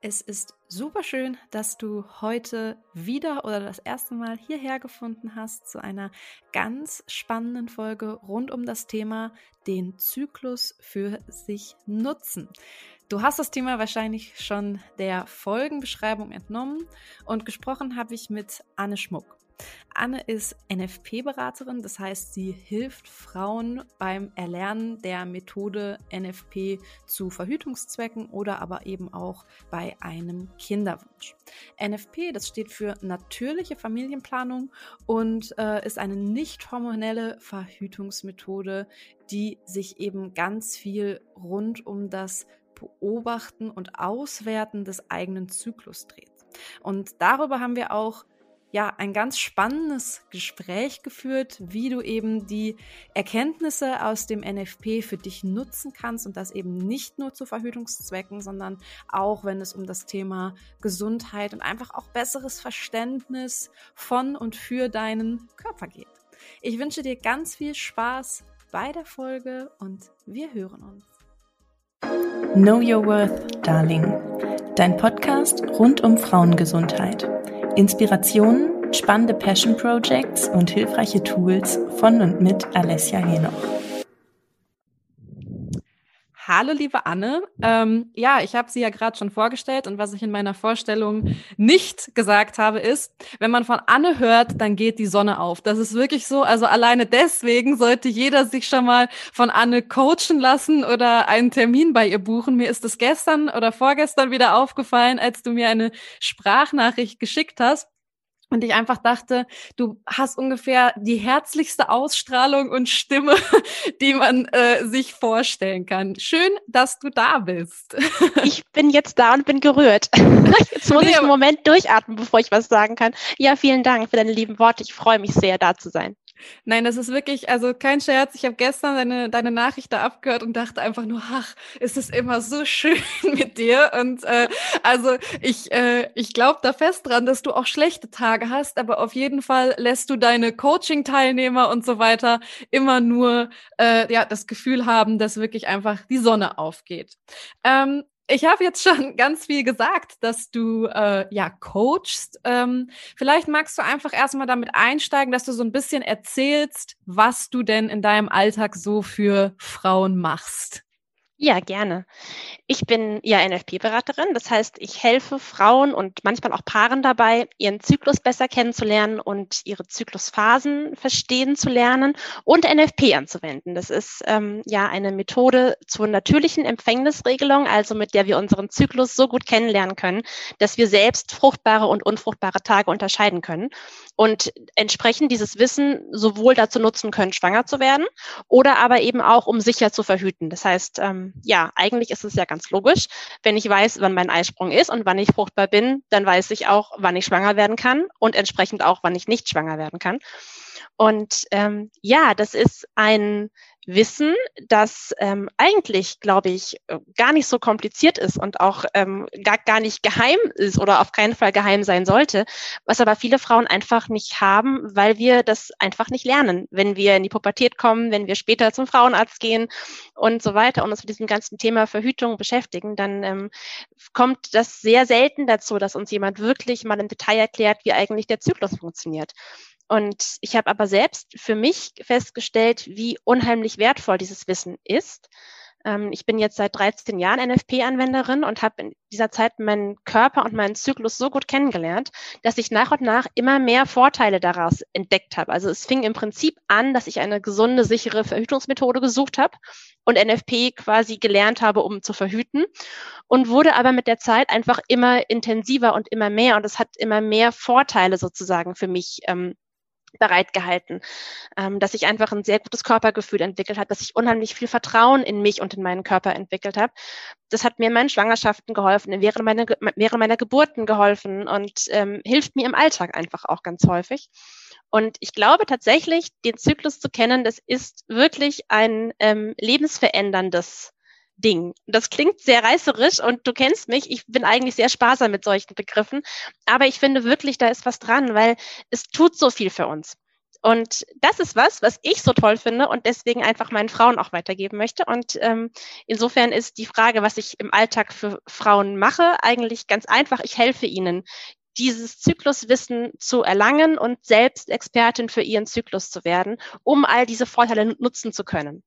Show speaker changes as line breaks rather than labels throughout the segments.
Es ist super schön, dass du heute wieder oder das erste Mal hierher gefunden hast zu einer ganz spannenden Folge rund um das Thema den Zyklus für sich nutzen. Du hast das Thema wahrscheinlich schon der Folgenbeschreibung entnommen und gesprochen habe ich mit Anne Schmuck. Anne ist NFP-Beraterin, das heißt, sie hilft Frauen beim Erlernen der Methode NFP zu Verhütungszwecken oder aber eben auch bei einem Kinderwunsch. NFP, das steht für natürliche Familienplanung und äh, ist eine nicht hormonelle Verhütungsmethode, die sich eben ganz viel rund um das Beobachten und Auswerten des eigenen Zyklus dreht. Und darüber haben wir auch ja, ein ganz spannendes Gespräch geführt, wie du eben die Erkenntnisse aus dem NFP für dich nutzen kannst und das eben nicht nur zu Verhütungszwecken, sondern auch, wenn es um das Thema Gesundheit und einfach auch besseres Verständnis von und für deinen Körper geht. Ich wünsche dir ganz viel Spaß bei der Folge und wir hören uns.
Know Your Worth, Darling. Dein Podcast rund um Frauengesundheit. Inspirationen, spannende Passion Projects und hilfreiche Tools von und mit Alessia Henoch.
Hallo, liebe Anne. Ähm, ja, ich habe sie ja gerade schon vorgestellt und was ich in meiner Vorstellung nicht gesagt habe, ist, wenn man von Anne hört, dann geht die Sonne auf. Das ist wirklich so. Also alleine deswegen sollte jeder sich schon mal von Anne coachen lassen oder einen Termin bei ihr buchen. Mir ist es gestern oder vorgestern wieder aufgefallen, als du mir eine Sprachnachricht geschickt hast. Und ich einfach dachte, du hast ungefähr die herzlichste Ausstrahlung und Stimme, die man äh, sich vorstellen kann. Schön, dass du da bist.
Ich bin jetzt da und bin gerührt. Jetzt muss nee, ich einen Moment durchatmen, bevor ich was sagen kann. Ja, vielen Dank für deine lieben Worte. Ich freue mich sehr, da zu sein.
Nein, das ist wirklich, also kein Scherz. Ich habe gestern deine, deine Nachricht da abgehört und dachte einfach nur, ach, ist es immer so schön mit dir. Und äh, also ich, äh, ich glaube da fest dran, dass du auch schlechte Tage hast, aber auf jeden Fall lässt du deine Coaching-Teilnehmer und so weiter immer nur äh, ja, das Gefühl haben, dass wirklich einfach die Sonne aufgeht. Ähm, ich habe jetzt schon ganz viel gesagt, dass du äh, ja coachst. Ähm, vielleicht magst du einfach erstmal damit einsteigen, dass du so ein bisschen erzählst, was du denn in deinem Alltag so für Frauen machst.
Ja, gerne. Ich bin ja NFP-Beraterin. Das heißt, ich helfe Frauen und manchmal auch Paaren dabei, ihren Zyklus besser kennenzulernen und ihre Zyklusphasen verstehen zu lernen und NFP anzuwenden. Das ist ähm, ja eine Methode zur natürlichen Empfängnisregelung, also mit der wir unseren Zyklus so gut kennenlernen können, dass wir selbst fruchtbare und unfruchtbare Tage unterscheiden können und entsprechend dieses Wissen sowohl dazu nutzen können, schwanger zu werden oder aber eben auch, um sicher zu verhüten. Das heißt, ähm, ja, eigentlich ist es ja ganz logisch. Wenn ich weiß, wann mein Eisprung ist und wann ich fruchtbar bin, dann weiß ich auch, wann ich schwanger werden kann und entsprechend auch, wann ich nicht schwanger werden kann. Und ähm, ja, das ist ein Wissen, das ähm, eigentlich, glaube ich, äh, gar nicht so kompliziert ist und auch ähm, gar, gar nicht geheim ist oder auf keinen Fall geheim sein sollte, was aber viele Frauen einfach nicht haben, weil wir das einfach nicht lernen, wenn wir in die Pubertät kommen, wenn wir später zum Frauenarzt gehen und so weiter und uns mit diesem ganzen Thema Verhütung beschäftigen, dann ähm, kommt das sehr selten dazu, dass uns jemand wirklich mal im Detail erklärt, wie eigentlich der Zyklus funktioniert. Und ich habe aber selbst für mich festgestellt, wie unheimlich wertvoll dieses Wissen ist. Ähm, ich bin jetzt seit 13 Jahren NFP-Anwenderin und habe in dieser Zeit meinen Körper und meinen Zyklus so gut kennengelernt, dass ich nach und nach immer mehr Vorteile daraus entdeckt habe. Also es fing im Prinzip an, dass ich eine gesunde, sichere Verhütungsmethode gesucht habe und NFP quasi gelernt habe, um zu verhüten und wurde aber mit der Zeit einfach immer intensiver und immer mehr und es hat immer mehr Vorteile sozusagen für mich ähm, bereitgehalten, ähm, dass ich einfach ein sehr gutes Körpergefühl entwickelt habe, dass ich unheimlich viel Vertrauen in mich und in meinen Körper entwickelt habe. Das hat mir in meinen Schwangerschaften geholfen, während meiner, während meiner Geburten geholfen und ähm, hilft mir im Alltag einfach auch ganz häufig. Und ich glaube tatsächlich, den Zyklus zu kennen, das ist wirklich ein ähm, lebensveränderndes Ding. Das klingt sehr reißerisch und du kennst mich. Ich bin eigentlich sehr sparsam mit solchen Begriffen. Aber ich finde wirklich, da ist was dran, weil es tut so viel für uns. Und das ist was, was ich so toll finde und deswegen einfach meinen Frauen auch weitergeben möchte. Und ähm, insofern ist die Frage, was ich im Alltag für Frauen mache, eigentlich ganz einfach. Ich helfe ihnen, dieses Zykluswissen zu erlangen und selbst Expertin für ihren Zyklus zu werden, um all diese Vorteile nutzen zu können.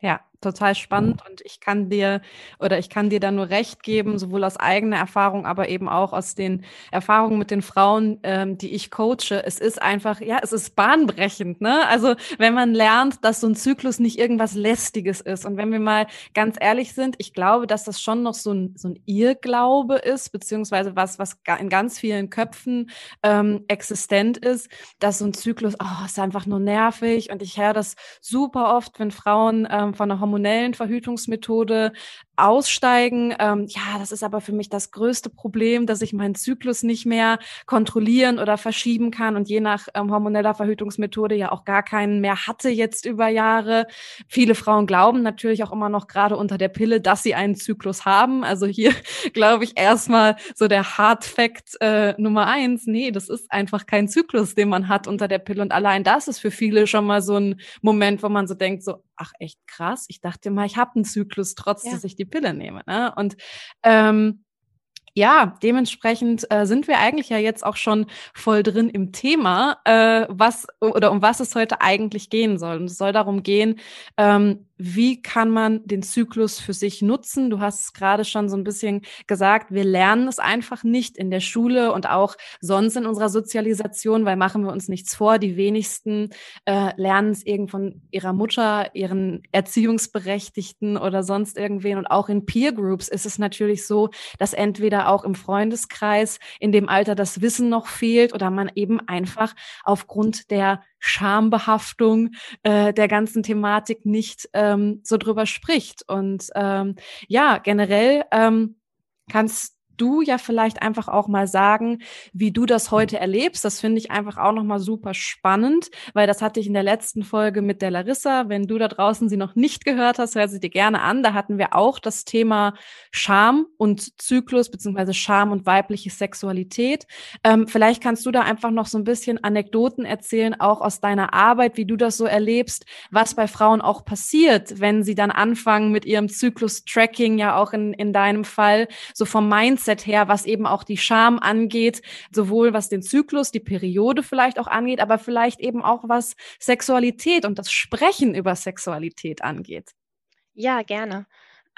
Ja, total spannend und ich kann dir oder ich kann dir da nur recht geben, sowohl aus eigener Erfahrung, aber eben auch aus den Erfahrungen mit den Frauen, ähm, die ich coache. Es ist einfach, ja, es ist bahnbrechend, ne? Also wenn man lernt, dass so ein Zyklus nicht irgendwas Lästiges ist und wenn wir mal ganz ehrlich sind, ich glaube, dass das schon noch so ein, so ein Irrglaube ist, beziehungsweise was, was in ganz vielen Köpfen ähm, existent ist, dass so ein Zyklus, oh, ist einfach nur nervig und ich höre das super oft, wenn Frauen ähm, von einer hormonellen Verhütungsmethode aussteigen. Ähm, ja, das ist aber für mich das größte Problem, dass ich meinen Zyklus nicht mehr kontrollieren oder verschieben kann und je nach ähm, hormoneller Verhütungsmethode ja auch gar keinen mehr hatte jetzt über Jahre. Viele Frauen glauben natürlich auch immer noch gerade unter der Pille, dass sie einen Zyklus haben. Also hier glaube ich erstmal so der Hard Fact äh, Nummer eins. Nee, das ist einfach kein Zyklus, den man hat unter der Pille. Und allein das ist für viele schon mal so ein Moment, wo man so denkt, so, ach echt krass, ich dachte mal, ich habe einen Zyklus, trotz ja. dass ich die Pille nehme. Ne? Und ähm, ja, dementsprechend äh, sind wir eigentlich ja jetzt auch schon voll drin im Thema, äh, was oder um was es heute eigentlich gehen soll. Und es soll darum gehen, ähm, wie kann man den Zyklus für sich nutzen? Du hast es gerade schon so ein bisschen gesagt, wir lernen es einfach nicht in der Schule und auch sonst in unserer Sozialisation, weil machen wir uns nichts vor, die wenigsten äh, lernen es irgend von ihrer Mutter, ihren Erziehungsberechtigten oder sonst irgendwen. Und auch in Peer Groups ist es natürlich so, dass entweder auch im Freundeskreis in dem Alter das Wissen noch fehlt oder man eben einfach aufgrund der Schambehaftung äh, der ganzen Thematik nicht ähm, so drüber spricht. Und ähm, ja, generell ähm, kannst du ja vielleicht einfach auch mal sagen, wie du das heute erlebst. Das finde ich einfach auch nochmal super spannend, weil das hatte ich in der letzten Folge mit der Larissa. Wenn du da draußen sie noch nicht gehört hast, hör sie dir gerne an. Da hatten wir auch das Thema Scham und Zyklus beziehungsweise Scham und weibliche Sexualität. Ähm, vielleicht kannst du da einfach noch so ein bisschen Anekdoten erzählen, auch aus deiner Arbeit, wie du das so erlebst, was bei Frauen auch passiert, wenn sie dann anfangen mit ihrem Zyklus-Tracking, ja auch in, in deinem Fall, so vom Mindset Mindset her, was eben auch die Scham angeht, sowohl was den Zyklus, die Periode vielleicht auch angeht, aber vielleicht eben auch was Sexualität und das Sprechen über Sexualität angeht.
Ja, gerne.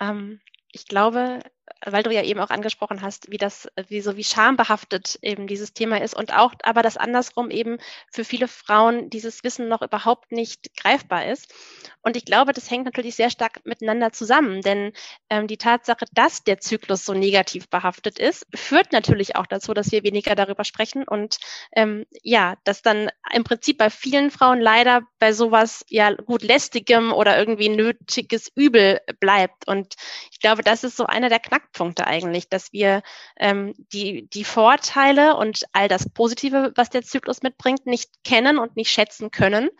Ähm, ich glaube, weil du ja eben auch angesprochen hast, wie das, wie so wie schambehaftet eben dieses Thema ist und auch, aber das andersrum eben für viele Frauen dieses Wissen noch überhaupt nicht greifbar ist. Und ich glaube, das hängt natürlich sehr stark miteinander zusammen, denn ähm, die Tatsache, dass der Zyklus so negativ behaftet ist, führt natürlich auch dazu, dass wir weniger darüber sprechen und ähm, ja, dass dann im Prinzip bei vielen Frauen leider bei sowas ja gut lästigem oder irgendwie nötiges Übel bleibt. Und ich glaube, das ist so einer der Knackpunkte eigentlich, dass wir ähm, die, die Vorteile und all das Positive, was der Zyklus mitbringt, nicht kennen und nicht schätzen können.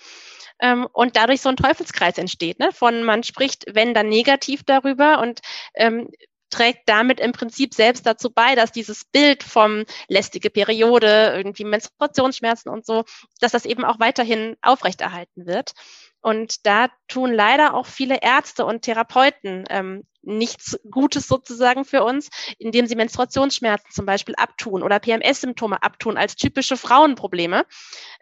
Ähm, und dadurch so ein Teufelskreis entsteht. Ne? Von man spricht, wenn dann negativ darüber und ähm, trägt damit im Prinzip selbst dazu bei, dass dieses Bild vom lästige Periode, irgendwie Menstruationsschmerzen und so, dass das eben auch weiterhin aufrechterhalten wird. Und da tun leider auch viele Ärzte und Therapeuten ähm, nichts Gutes sozusagen für uns, indem sie Menstruationsschmerzen zum Beispiel abtun oder PMS-Symptome abtun als typische Frauenprobleme,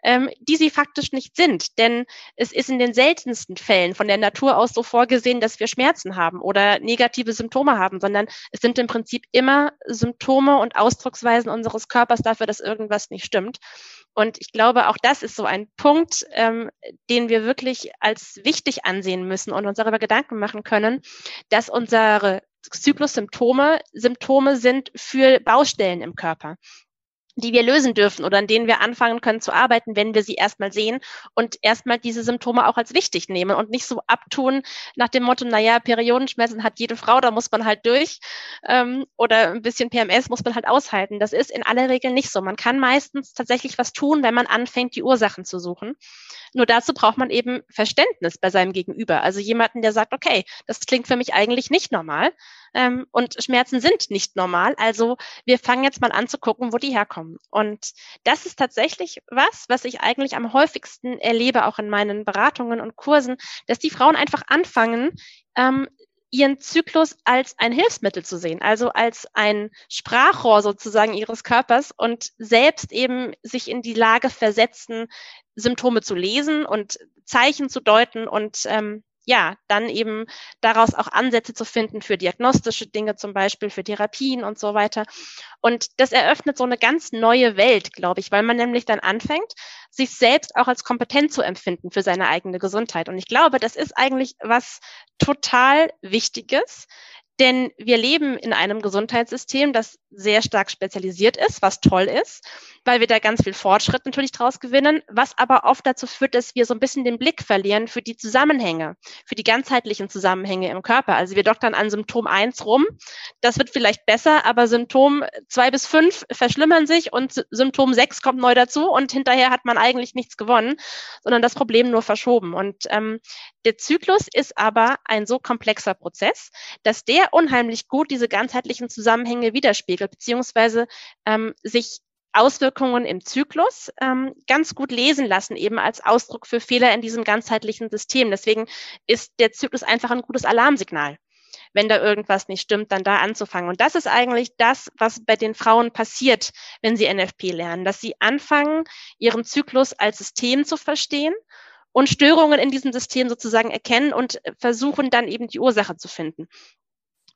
ähm, die sie faktisch nicht sind. Denn es ist in den seltensten Fällen von der Natur aus so vorgesehen, dass wir Schmerzen haben oder negative Symptome haben, sondern es sind im Prinzip immer Symptome und Ausdrucksweisen unseres Körpers dafür, dass irgendwas nicht stimmt. Und ich glaube, auch das ist so ein Punkt, ähm, den wir wirklich als wichtig ansehen müssen und uns darüber Gedanken machen können, dass unsere Zyklussymptome Symptome sind für Baustellen im Körper die wir lösen dürfen oder an denen wir anfangen können zu arbeiten, wenn wir sie erstmal sehen und erstmal diese Symptome auch als wichtig nehmen und nicht so abtun nach dem Motto, naja, Periodenschmerzen hat jede Frau, da muss man halt durch ähm, oder ein bisschen PMS muss man halt aushalten. Das ist in aller Regel nicht so. Man kann meistens tatsächlich was tun, wenn man anfängt, die Ursachen zu suchen. Nur dazu braucht man eben Verständnis bei seinem Gegenüber. Also jemanden, der sagt, okay, das klingt für mich eigentlich nicht normal. Ähm, und Schmerzen sind nicht normal. Also wir fangen jetzt mal an zu gucken, wo die herkommen. Und das ist tatsächlich was, was ich eigentlich am häufigsten erlebe, auch in meinen Beratungen und Kursen, dass die Frauen einfach anfangen, ähm, ihren Zyklus als ein Hilfsmittel zu sehen, also als ein Sprachrohr sozusagen ihres Körpers und selbst eben sich in die Lage versetzen, Symptome zu lesen und Zeichen zu deuten und ähm, ja, dann eben daraus auch Ansätze zu finden für diagnostische Dinge, zum Beispiel für Therapien und so weiter. Und das eröffnet so eine ganz neue Welt, glaube ich, weil man nämlich dann anfängt, sich selbst auch als kompetent zu empfinden für seine eigene Gesundheit. Und ich glaube, das ist eigentlich was total Wichtiges, denn wir leben in einem Gesundheitssystem, das sehr stark spezialisiert ist, was toll ist, weil wir da ganz viel Fortschritt natürlich draus gewinnen, was aber oft dazu führt, dass wir so ein bisschen den Blick verlieren für die Zusammenhänge, für die ganzheitlichen Zusammenhänge im Körper. Also wir doktern an Symptom eins rum, das wird vielleicht besser, aber Symptom zwei bis fünf verschlimmern sich und Symptom sechs kommt neu dazu und hinterher hat man eigentlich nichts gewonnen, sondern das Problem nur verschoben. Und ähm, der Zyklus ist aber ein so komplexer Prozess, dass der unheimlich gut diese ganzheitlichen Zusammenhänge widerspiegelt, beziehungsweise ähm, sich Auswirkungen im Zyklus ähm, ganz gut lesen lassen, eben als Ausdruck für Fehler in diesem ganzheitlichen System. Deswegen ist der Zyklus einfach ein gutes Alarmsignal. Wenn da irgendwas nicht stimmt, dann da anzufangen. Und das ist eigentlich das, was bei den Frauen passiert, wenn sie NFP lernen, dass sie anfangen, ihren Zyklus als System zu verstehen und Störungen in diesem System sozusagen erkennen und versuchen dann eben die Ursache zu finden.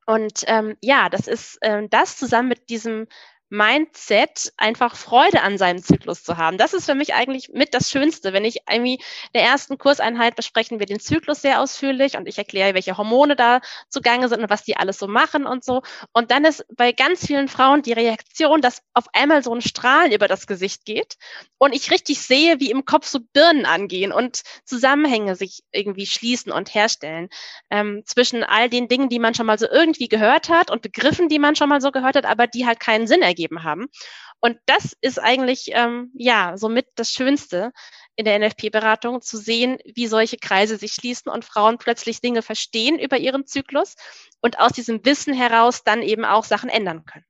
Und ähm, ja, das ist äh, das zusammen mit diesem Mindset, einfach Freude an seinem Zyklus zu haben. Das ist für mich eigentlich mit das Schönste. Wenn ich irgendwie der ersten Kurseinheit besprechen wir den Zyklus sehr ausführlich und ich erkläre, welche Hormone da zugange sind und was die alles so machen und so. Und dann ist bei ganz vielen Frauen die Reaktion, dass auf einmal so ein Strahlen über das Gesicht geht und ich richtig sehe, wie im Kopf so Birnen angehen und Zusammenhänge sich irgendwie schließen und herstellen ähm, zwischen all den Dingen, die man schon mal so irgendwie gehört hat und Begriffen, die man schon mal so gehört hat, aber die halt keinen Sinn ergeben gegeben haben. Und das ist eigentlich ähm, ja somit das Schönste in der NFP-Beratung, zu sehen, wie solche Kreise sich schließen und Frauen plötzlich Dinge verstehen über ihren Zyklus und aus diesem Wissen heraus dann eben auch Sachen ändern können.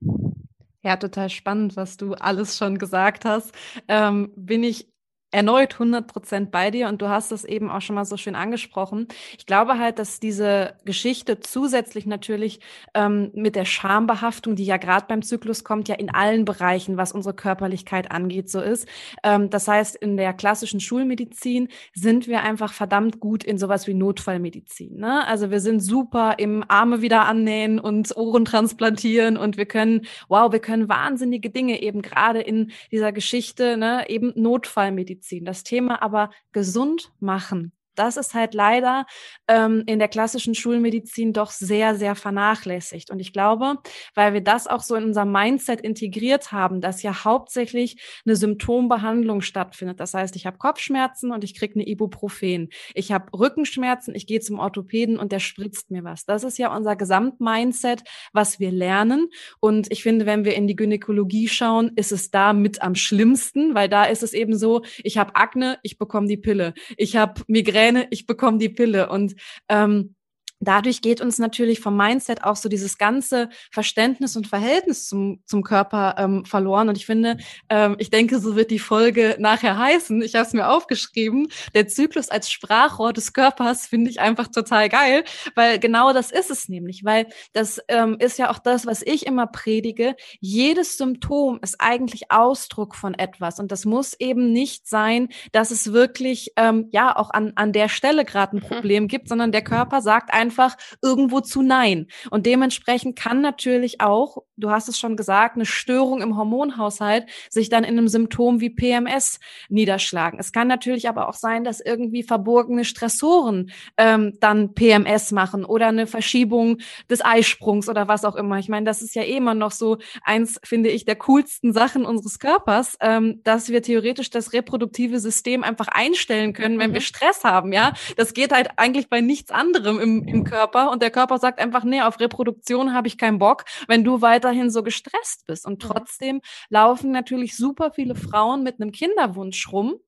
Ja, total spannend, was du alles schon gesagt hast. Ähm, bin ich erneut 100 Prozent bei dir und du hast es eben auch schon mal so schön angesprochen. Ich glaube halt, dass diese Geschichte zusätzlich natürlich ähm, mit der Schambehaftung, die ja gerade beim Zyklus kommt, ja in allen Bereichen, was unsere Körperlichkeit angeht, so ist. Ähm, das heißt, in der klassischen Schulmedizin sind wir einfach verdammt gut in sowas wie Notfallmedizin. Ne? Also wir sind super im Arme wieder annähen und Ohren transplantieren und wir können, wow, wir können wahnsinnige Dinge eben gerade in dieser Geschichte, ne, eben Notfallmedizin ziehen. Das Thema aber gesund machen das ist halt leider ähm, in der klassischen Schulmedizin doch sehr, sehr vernachlässigt. Und ich glaube, weil wir das auch so in unser Mindset integriert haben, dass ja hauptsächlich eine Symptombehandlung stattfindet. Das heißt, ich habe Kopfschmerzen und ich kriege eine Ibuprofen. Ich habe Rückenschmerzen, ich gehe zum Orthopäden und der spritzt mir was. Das ist ja unser Gesamtmindset, was wir lernen. Und ich finde, wenn wir in die Gynäkologie schauen, ist es da mit am schlimmsten, weil da ist es eben so, ich habe Akne, ich bekomme die Pille. Ich habe Migräne, Migräne, ich bekomme die Pille. Und ähm, dadurch geht uns natürlich vom Mindset auch so dieses ganze Verständnis und Verhältnis zum, zum Körper ähm, verloren. Und ich finde, ähm, ich denke, so wird die Folge nachher heißen. Ich habe es mir aufgeschrieben. Der Zyklus als Sprachrohr des Körpers finde ich einfach total geil, weil genau das ist es nämlich, weil das ähm, ist ja auch das, was ich immer predige. Jedes Symptom ist eigentlich Ausdruck von etwas. Und das muss eben nicht sein, dass es wirklich ähm, ja auch an, an der Stelle gerade ein mhm. Problem gibt, sondern der Körper sagt einfach, einfach irgendwo zu Nein. Und dementsprechend kann natürlich auch, du hast es schon gesagt, eine Störung im Hormonhaushalt sich dann in einem Symptom wie PMS niederschlagen. Es kann natürlich aber auch sein, dass irgendwie verborgene Stressoren ähm, dann PMS machen oder eine Verschiebung des Eisprungs oder was auch immer. Ich meine, das ist ja eh immer noch so eins, finde ich, der coolsten Sachen unseres Körpers, ähm, dass wir theoretisch das reproduktive System einfach einstellen können, wenn mhm. wir Stress haben. Ja, das geht halt eigentlich bei nichts anderem im, im Körper und der Körper sagt einfach, nee, auf Reproduktion habe ich keinen Bock, wenn du weiterhin so gestresst bist. Und mhm. trotzdem laufen natürlich super viele Frauen mit einem Kinderwunsch rum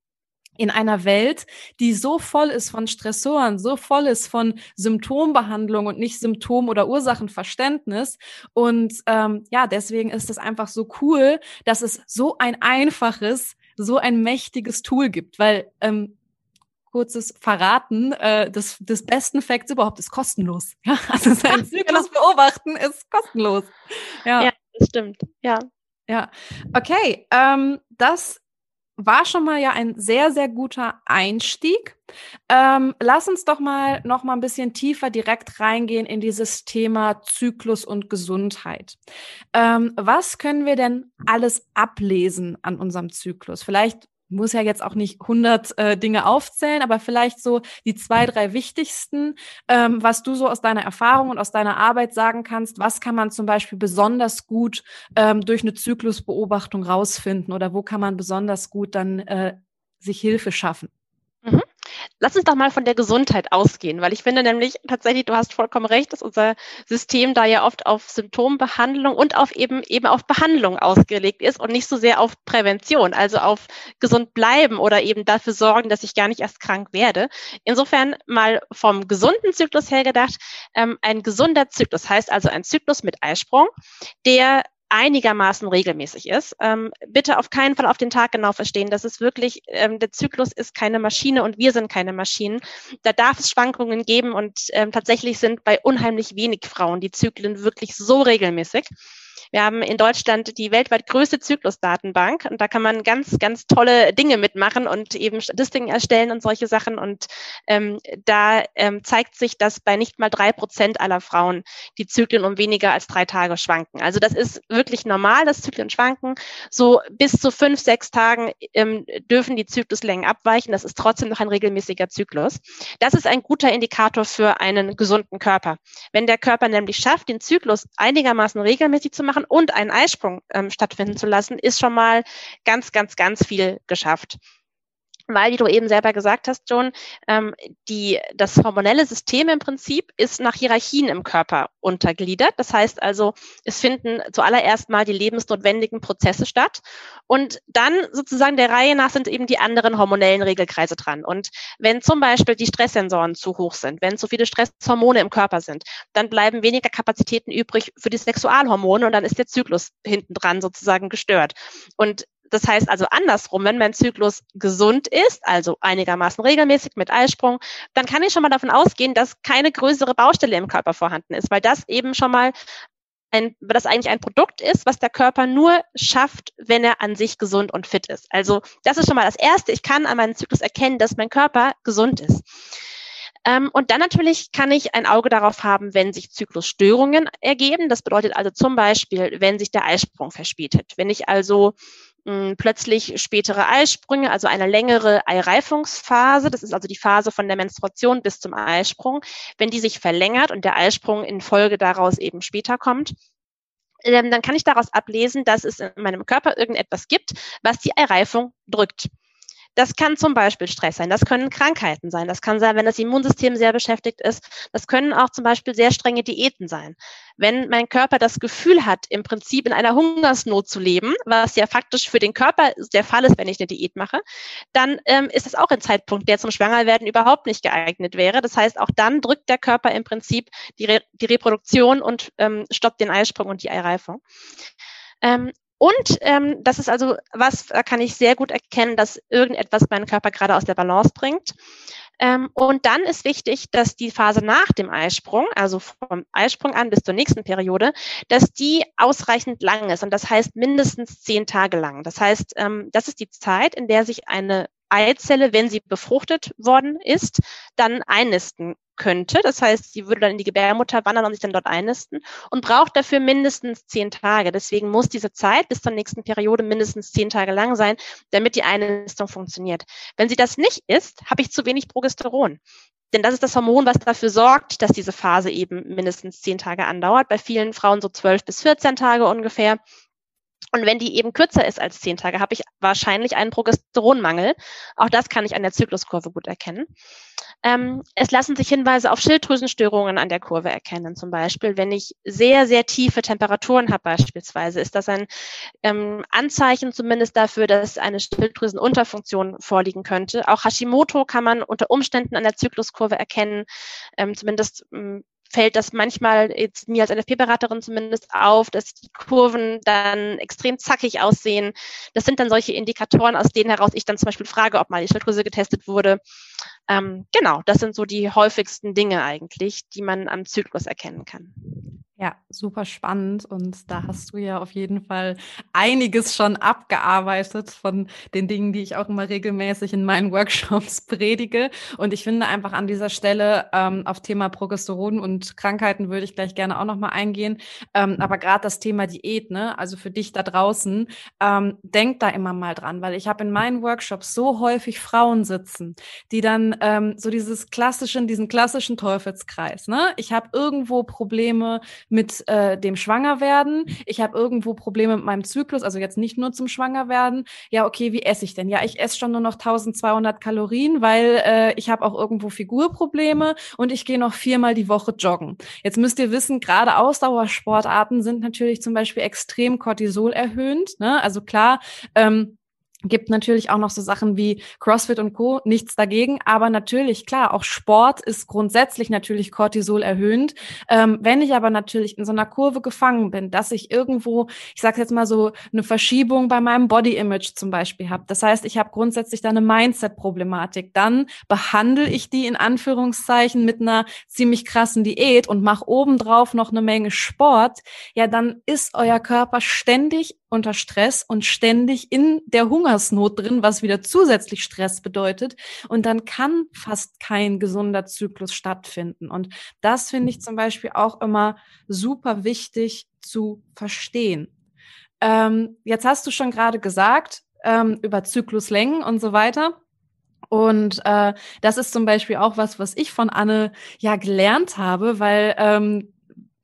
in einer Welt, die so voll ist von Stressoren, so voll ist von Symptombehandlung und nicht Symptom- oder Ursachenverständnis. Und ähm, ja, deswegen ist es einfach so cool, dass es so ein einfaches, so ein mächtiges Tool gibt, weil ähm, kurzes Verraten äh, des, des besten Facts überhaupt ist kostenlos. Ja, also sein Zyklus beobachten ist kostenlos.
Ja. ja, das stimmt. Ja.
Ja, okay. Ähm, das war schon mal ja ein sehr, sehr guter Einstieg. Ähm, lass uns doch mal noch mal ein bisschen tiefer direkt reingehen in dieses Thema Zyklus und Gesundheit. Ähm, was können wir denn alles ablesen an unserem Zyklus? Vielleicht muss ja jetzt auch nicht 100 äh, Dinge aufzählen, aber vielleicht so die zwei, drei wichtigsten, ähm, was du so aus deiner Erfahrung und aus deiner Arbeit sagen kannst. Was kann man zum Beispiel besonders gut ähm, durch eine Zyklusbeobachtung rausfinden oder wo kann man besonders gut dann äh, sich Hilfe schaffen?
Lass uns doch mal von der Gesundheit ausgehen, weil ich finde nämlich tatsächlich, du hast vollkommen recht, dass unser System da ja oft auf Symptombehandlung und auf eben eben auf Behandlung ausgelegt ist und nicht so sehr auf Prävention, also auf gesund bleiben oder eben dafür sorgen, dass ich gar nicht erst krank werde. Insofern mal vom gesunden Zyklus her gedacht, ähm, ein gesunder Zyklus heißt also ein Zyklus mit Eisprung, der einigermaßen regelmäßig ist. Ähm, bitte auf keinen Fall auf den Tag genau verstehen. Das ist wirklich, ähm, der Zyklus ist keine Maschine und wir sind keine Maschinen. Da darf es Schwankungen geben und ähm, tatsächlich sind bei unheimlich wenig Frauen die Zyklen wirklich so regelmäßig. Wir haben in Deutschland die weltweit größte Zyklusdatenbank und da kann man ganz, ganz tolle Dinge mitmachen und eben Statistiken erstellen und solche Sachen. Und ähm, da ähm, zeigt sich, dass bei nicht mal drei Prozent aller Frauen die Zyklen um weniger als drei Tage schwanken. Also das ist wirklich normal, dass Zyklen schwanken. So bis zu fünf, sechs Tagen ähm, dürfen die Zykluslängen abweichen. Das ist trotzdem noch ein regelmäßiger Zyklus. Das ist ein guter Indikator für einen gesunden Körper. Wenn der Körper nämlich schafft, den Zyklus einigermaßen regelmäßig zu machen, und einen Eisprung ähm, stattfinden zu lassen, ist schon mal ganz, ganz, ganz viel geschafft weil, wie du eben selber gesagt hast, John, ähm, die, das hormonelle System im Prinzip ist nach Hierarchien im Körper untergliedert. Das heißt also, es finden zuallererst mal die lebensnotwendigen Prozesse statt und dann sozusagen der Reihe nach sind eben die anderen hormonellen Regelkreise dran. Und wenn zum Beispiel die Stresssensoren zu hoch sind, wenn zu viele Stresshormone im Körper sind, dann bleiben weniger Kapazitäten übrig für die Sexualhormone und dann ist der Zyklus hinten dran sozusagen gestört. Und das heißt also andersrum, wenn mein Zyklus gesund ist, also einigermaßen regelmäßig mit Eisprung, dann kann ich schon mal davon ausgehen, dass keine größere Baustelle im Körper vorhanden ist, weil das eben schon mal ein, das eigentlich ein Produkt ist, was der Körper nur schafft, wenn er an sich gesund und fit ist. Also das ist schon mal das Erste. Ich kann an meinem Zyklus erkennen, dass mein Körper gesund ist. Ähm, und dann natürlich kann ich ein Auge darauf haben, wenn sich Zyklusstörungen ergeben. Das bedeutet also zum Beispiel, wenn sich der Eisprung verspätet. Wenn ich also plötzlich spätere Eisprünge, also eine längere Eireifungsphase, das ist also die Phase von der Menstruation bis zum Eisprung, wenn die sich verlängert und der Eisprung in Folge daraus eben später kommt, ähm, dann kann ich daraus ablesen, dass es in meinem Körper irgendetwas gibt, was die Eireifung drückt. Das kann zum Beispiel Stress sein, das können Krankheiten sein, das kann sein, wenn das Immunsystem sehr beschäftigt ist, das können auch zum Beispiel sehr strenge Diäten sein. Wenn mein Körper das Gefühl hat, im Prinzip in einer Hungersnot zu leben, was ja faktisch für den Körper der Fall ist, wenn ich eine Diät mache, dann ähm, ist das auch ein Zeitpunkt, der zum Schwangerwerden überhaupt nicht geeignet wäre. Das heißt, auch dann drückt der Körper im Prinzip die, Re die Reproduktion und ähm, stoppt den Eisprung und die Eireifung. Ähm, und ähm, das ist also was, da kann ich sehr gut erkennen, dass irgendetwas meinen Körper gerade aus der Balance bringt. Ähm, und dann ist wichtig, dass die Phase nach dem Eisprung, also vom Eisprung an bis zur nächsten Periode, dass die ausreichend lang ist. Und das heißt mindestens zehn Tage lang. Das heißt, ähm, das ist die Zeit, in der sich eine Eizelle, wenn sie befruchtet worden ist, dann einnisten könnte. Das heißt, sie würde dann in die Gebärmutter wandern und sich dann dort einnisten und braucht dafür mindestens zehn Tage. Deswegen muss diese Zeit bis zur nächsten Periode mindestens zehn Tage lang sein, damit die Einnistung funktioniert. Wenn sie das nicht ist, habe ich zu wenig Progesteron. Denn das ist das Hormon, was dafür sorgt, dass diese Phase eben mindestens zehn Tage andauert. Bei vielen Frauen so zwölf bis 14 Tage ungefähr. Und wenn die eben kürzer ist als zehn Tage, habe ich wahrscheinlich einen Progesteronmangel. Auch das kann ich an der Zykluskurve gut erkennen. Ähm, es lassen sich Hinweise auf Schilddrüsenstörungen an der Kurve erkennen. Zum Beispiel, wenn ich sehr, sehr tiefe Temperaturen habe beispielsweise, ist das ein ähm, Anzeichen zumindest dafür, dass eine Schilddrüsenunterfunktion vorliegen könnte. Auch Hashimoto kann man unter Umständen an der Zykluskurve erkennen. Ähm, zumindest ähm, fällt das manchmal jetzt mir als NFP-Beraterin zumindest auf, dass die Kurven dann extrem zackig aussehen. Das sind dann solche Indikatoren, aus denen heraus ich dann zum Beispiel frage, ob mal die Schilddrüse getestet wurde. Ähm, genau, das sind so die häufigsten Dinge eigentlich, die man am Zyklus erkennen kann.
Ja, super spannend. Und da hast du ja auf jeden Fall einiges schon abgearbeitet von den Dingen, die ich auch immer regelmäßig in meinen Workshops predige. Und ich finde einfach an dieser Stelle ähm, auf Thema Progesteron und Krankheiten würde ich gleich gerne auch nochmal eingehen. Ähm, aber gerade das Thema Diät, ne, also für dich da draußen, ähm, denk da immer mal dran, weil ich habe in meinen Workshops so häufig Frauen sitzen, die dann ähm, so dieses klassischen, diesen klassischen Teufelskreis, ne? Ich habe irgendwo Probleme mit äh, dem Schwangerwerden. Ich habe irgendwo Probleme mit meinem Zyklus, also jetzt nicht nur zum Schwangerwerden. Ja, okay, wie esse ich denn? Ja, ich esse schon nur noch 1200 Kalorien, weil äh, ich habe auch irgendwo Figurprobleme und ich gehe noch viermal die Woche joggen. Jetzt müsst ihr wissen, gerade Ausdauersportarten sind natürlich zum Beispiel extrem Cortisol erhöhend. Ne? Also klar, ähm, Gibt natürlich auch noch so Sachen wie CrossFit und Co. Nichts dagegen. Aber natürlich, klar, auch Sport ist grundsätzlich natürlich Cortisol erhöhend. Ähm, wenn ich aber natürlich in so einer Kurve gefangen bin, dass ich irgendwo, ich sage jetzt mal so, eine Verschiebung bei meinem Body Image zum Beispiel habe. Das heißt, ich habe grundsätzlich da eine Mindset-Problematik. Dann behandle ich die in Anführungszeichen mit einer ziemlich krassen Diät und mache obendrauf noch eine Menge Sport. Ja, dann ist euer Körper ständig unter Stress und ständig in der Hungersnot drin, was wieder zusätzlich Stress bedeutet. Und dann kann fast kein gesunder Zyklus stattfinden. Und das finde ich zum Beispiel auch immer super wichtig zu verstehen. Ähm, jetzt hast du schon gerade gesagt, ähm, über Zykluslängen und so weiter. Und äh, das ist zum Beispiel auch was, was ich von Anne ja gelernt habe, weil ähm,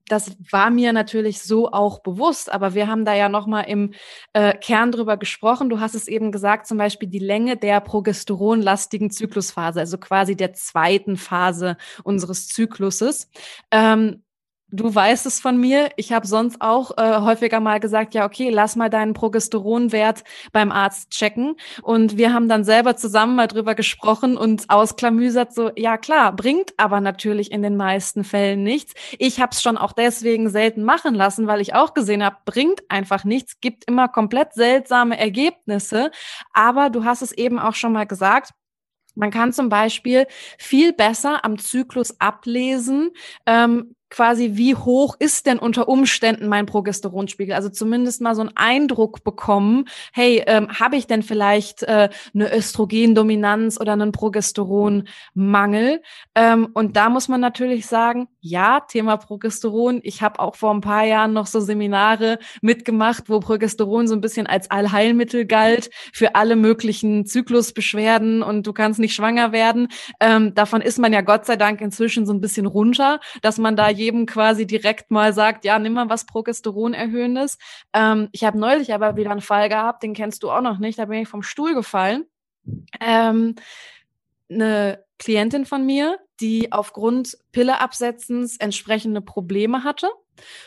das war mir natürlich so auch bewusst, aber wir haben da ja nochmal im äh, Kern drüber gesprochen. Du hast es eben gesagt, zum Beispiel die Länge der progesteronlastigen Zyklusphase, also quasi der zweiten Phase unseres Zykluses. Ähm, Du weißt es von mir. Ich habe sonst auch äh, häufiger mal gesagt, ja, okay, lass mal deinen Progesteronwert beim Arzt checken. Und wir haben dann selber zusammen mal drüber gesprochen und ausklamüsert so, ja klar, bringt aber natürlich in den meisten Fällen nichts. Ich habe es schon auch deswegen selten machen lassen, weil ich auch gesehen habe, bringt einfach nichts, gibt immer komplett seltsame Ergebnisse. Aber du hast es eben auch schon mal gesagt, man kann zum Beispiel viel besser am Zyklus ablesen, ähm, quasi, wie hoch ist denn unter Umständen mein Progesteronspiegel? Also zumindest mal so einen Eindruck bekommen, hey, ähm, habe ich denn vielleicht äh, eine Östrogendominanz oder einen Progesteronmangel? Ähm, und da muss man natürlich sagen, ja, Thema Progesteron. Ich habe auch vor ein paar Jahren noch so Seminare mitgemacht, wo Progesteron so ein bisschen als Allheilmittel galt für alle möglichen Zyklusbeschwerden und du kannst nicht schwanger werden. Ähm, davon ist man ja Gott sei Dank inzwischen so ein bisschen runter, dass man da jedem quasi direkt mal sagt, ja, nimm mal was Progesteron erhöhendes. Ähm, ich habe neulich aber wieder einen Fall gehabt, den kennst du auch noch nicht, da bin ich vom Stuhl gefallen. Ähm, eine Klientin von mir, die aufgrund Pilleabsetzens entsprechende Probleme hatte.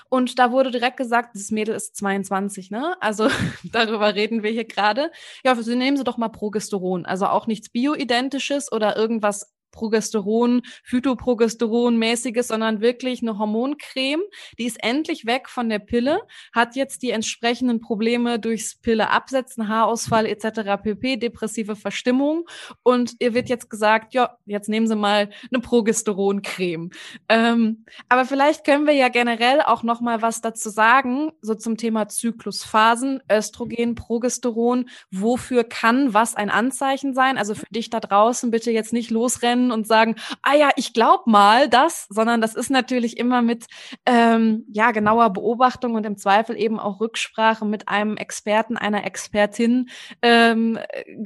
Und da wurde direkt gesagt, das Mädel ist 22, ne? Also darüber reden wir hier gerade. Ja, Sie nehmen Sie doch mal Progesteron. Also auch nichts Bioidentisches oder irgendwas Progesteron, Phytoprogesteron-mäßiges, sondern wirklich eine Hormoncreme. Die ist endlich weg von der Pille, hat jetzt die entsprechenden Probleme durchs Pille absetzen, Haarausfall etc. pp, depressive Verstimmung. Und ihr wird jetzt gesagt, ja, jetzt nehmen Sie mal eine Progesteroncreme. Ähm, aber vielleicht können wir ja generell auch noch mal was dazu sagen, so zum Thema Zyklusphasen, Östrogen, Progesteron. Wofür kann was ein Anzeichen sein? Also für dich da draußen bitte jetzt nicht losrennen können und sagen, ah ja, ich glaube mal das, sondern das ist natürlich immer mit ähm, ja genauer Beobachtung und im Zweifel eben auch Rücksprache mit einem Experten, einer Expertin ähm,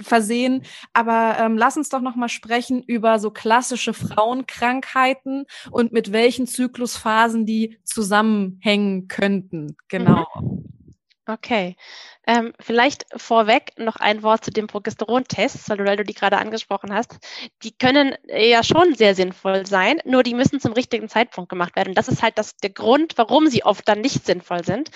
versehen. Aber ähm, lass uns doch noch mal sprechen über so klassische Frauenkrankheiten und mit welchen Zyklusphasen die zusammenhängen könnten. Genau.
Mhm. Okay. Ähm, vielleicht vorweg noch ein Wort zu den Progesterontests, weil du, die gerade angesprochen hast. Die können ja schon sehr sinnvoll sein, nur die müssen zum richtigen Zeitpunkt gemacht werden. das ist halt das, der Grund, warum sie oft dann nicht sinnvoll sind,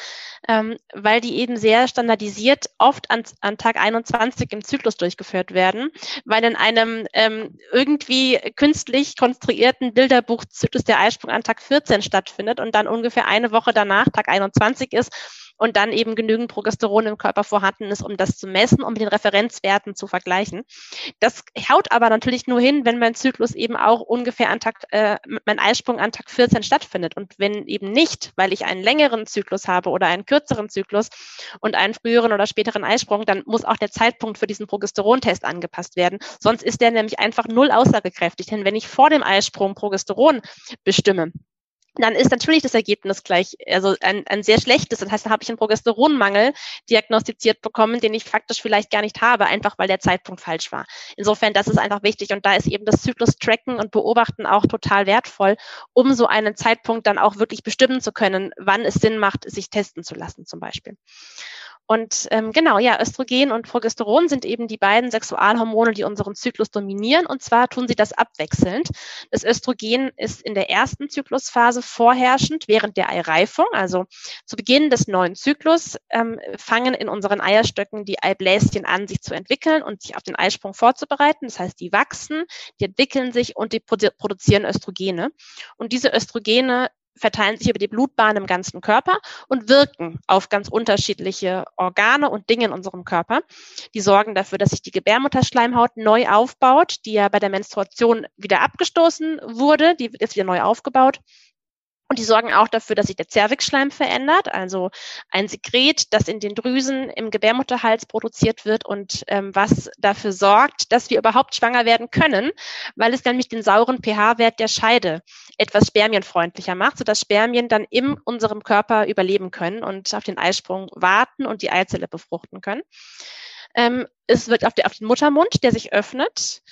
ähm, weil die eben sehr standardisiert oft an, an Tag 21 im Zyklus durchgeführt werden, weil in einem ähm, irgendwie künstlich konstruierten Bilderbuchzyklus der Eisprung an Tag 14 stattfindet und dann ungefähr eine Woche danach, Tag 21 ist und dann eben genügend Progesteron im Körper vorhanden ist, um das zu messen, um mit den Referenzwerten zu vergleichen. Das haut aber natürlich nur hin, wenn mein Zyklus eben auch ungefähr an Tag, äh, mein Eisprung an Tag 14 stattfindet. Und wenn eben nicht, weil ich einen längeren Zyklus habe oder einen kürzeren Zyklus und einen früheren oder späteren Eisprung, dann muss auch der Zeitpunkt für diesen Progesterontest angepasst werden. Sonst ist der nämlich einfach null aussagekräftig. Denn wenn ich vor dem Eisprung Progesteron bestimme, dann ist natürlich das Ergebnis gleich, also ein, ein sehr schlechtes. Das heißt, da habe ich einen Progesteronmangel diagnostiziert bekommen, den ich faktisch vielleicht gar nicht habe, einfach weil der Zeitpunkt falsch war. Insofern, das ist einfach wichtig. Und da ist eben das Zyklus-Tracken und Beobachten auch total wertvoll, um so einen Zeitpunkt dann auch wirklich bestimmen zu können, wann es Sinn macht, sich testen zu lassen zum Beispiel. Und ähm, genau, ja, Östrogen und Progesteron sind eben die beiden Sexualhormone, die unseren Zyklus dominieren. Und zwar tun sie das abwechselnd. Das Östrogen ist in der ersten Zyklusphase vorherrschend während der Eireifung. Also zu Beginn des neuen Zyklus ähm, fangen in unseren Eierstöcken die Eibläschen an, sich zu entwickeln und sich auf den Eisprung vorzubereiten. Das heißt, die wachsen, die entwickeln sich und die produzieren Östrogene. Und diese Östrogene verteilen sich über die Blutbahn im ganzen Körper und wirken auf ganz unterschiedliche Organe und Dinge in unserem Körper. Die sorgen dafür, dass sich die Gebärmutterschleimhaut neu aufbaut, die ja bei der Menstruation wieder abgestoßen wurde, die ist wieder neu aufgebaut. Und die sorgen auch dafür, dass sich der Zervixschleim verändert, also ein Sekret, das in den Drüsen im Gebärmutterhals produziert wird und ähm, was dafür sorgt, dass wir überhaupt schwanger werden können, weil es nämlich den sauren pH-Wert der Scheide etwas spermienfreundlicher macht, sodass Spermien dann in unserem Körper überleben können und auf den Eisprung warten und die Eizelle befruchten können. Ähm, es wirkt auf, der, auf den Muttermund, der sich öffnet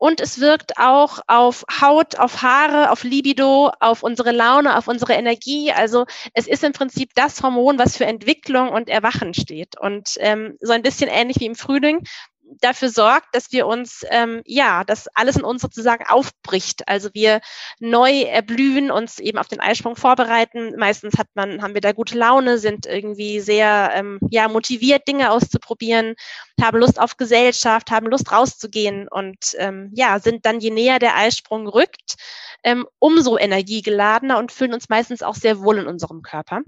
und es wirkt auch auf Haut, auf Haare, auf Libido, auf unsere Laune, auf unsere Energie. Also es ist im Prinzip das Hormon, was für Entwicklung und Erwachen steht. Und ähm, so ein bisschen ähnlich wie im Frühling dafür sorgt, dass wir uns, ähm, ja, dass alles in uns sozusagen aufbricht. Also wir neu erblühen, uns eben auf den Eisprung vorbereiten. Meistens hat man, haben wir da gute Laune, sind irgendwie sehr, ähm, ja, motiviert, Dinge auszuprobieren, haben Lust auf Gesellschaft, haben Lust rauszugehen und, ähm, ja, sind dann, je näher der Eisprung rückt, ähm, umso energiegeladener und fühlen uns meistens auch sehr wohl in unserem Körper.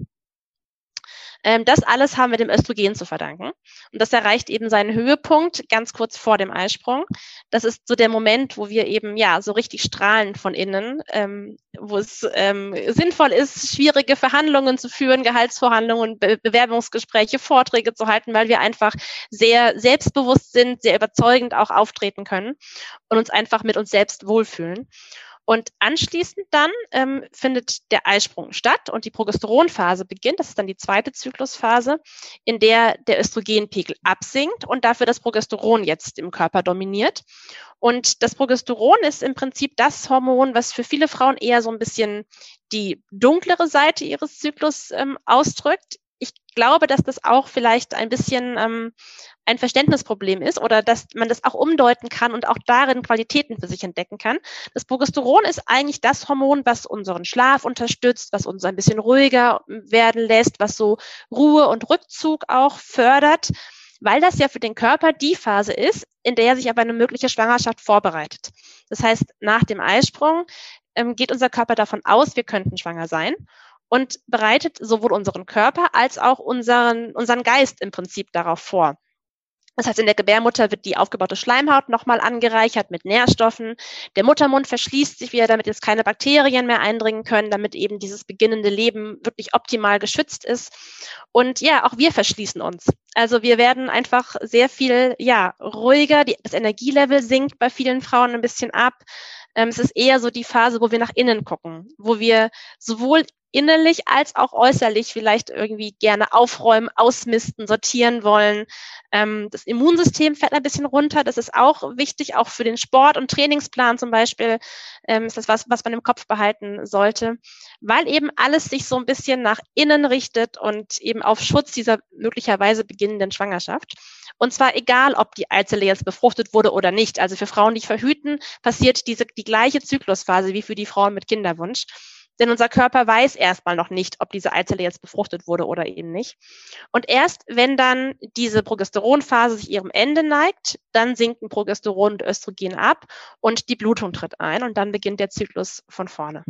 Ähm, das alles haben wir dem Östrogen zu verdanken. Und das erreicht eben seinen Höhepunkt ganz kurz vor dem Eisprung. Das ist so der Moment, wo wir eben ja so richtig strahlen von innen, ähm, wo es ähm, sinnvoll ist, schwierige Verhandlungen zu führen, Gehaltsverhandlungen, Be Bewerbungsgespräche, Vorträge zu halten, weil wir einfach sehr selbstbewusst sind, sehr überzeugend auch auftreten können und uns einfach mit uns selbst wohlfühlen. Und anschließend dann ähm, findet der Eisprung statt und die Progesteronphase beginnt. Das ist dann die zweite Zyklusphase, in der der Östrogenpegel absinkt und dafür das Progesteron jetzt im Körper dominiert. Und das Progesteron ist im Prinzip das Hormon, was für viele Frauen eher so ein bisschen die dunklere Seite ihres Zyklus ähm, ausdrückt ich glaube, dass das auch vielleicht ein bisschen ähm, ein Verständnisproblem ist oder dass man das auch umdeuten kann und auch darin Qualitäten für sich entdecken kann. Das Progesteron ist eigentlich das Hormon, was unseren Schlaf unterstützt, was uns ein bisschen ruhiger werden lässt, was so Ruhe und Rückzug auch fördert, weil das ja für den Körper die Phase ist, in der er sich auf eine mögliche Schwangerschaft vorbereitet. Das heißt, nach dem Eisprung ähm, geht unser Körper davon aus, wir könnten schwanger sein und bereitet sowohl unseren Körper als auch unseren, unseren Geist im Prinzip darauf vor. Das heißt, in der Gebärmutter wird die aufgebaute Schleimhaut nochmal angereichert mit Nährstoffen. Der Muttermund verschließt sich wieder, damit jetzt keine Bakterien mehr eindringen können, damit eben dieses beginnende Leben wirklich optimal geschützt ist. Und ja, auch wir verschließen uns. Also wir werden einfach sehr viel, ja, ruhiger. Die, das Energielevel sinkt bei vielen Frauen ein bisschen ab. Ähm, es ist eher so die Phase, wo wir nach innen gucken, wo wir sowohl innerlich als auch äußerlich vielleicht irgendwie gerne aufräumen, ausmisten, sortieren wollen. Ähm, das Immunsystem fällt ein bisschen runter. Das ist auch wichtig, auch für den Sport und Trainingsplan zum Beispiel ähm, ist das was, was man im Kopf behalten sollte, weil eben alles sich so ein bisschen nach innen richtet und eben auf Schutz dieser möglicherweise beginnenden Schwangerschaft. Und zwar egal, ob die Eizelle jetzt befruchtet wurde oder nicht. Also für Frauen, die verhüten, passiert diese, die gleiche Zyklusphase wie für die Frauen mit Kinderwunsch. Denn unser Körper weiß erstmal noch nicht, ob diese Eizelle jetzt befruchtet wurde oder eben nicht. Und erst wenn dann diese Progesteronphase sich ihrem Ende neigt, dann sinken Progesteron und Östrogen ab und die Blutung tritt ein und dann beginnt der Zyklus von vorne.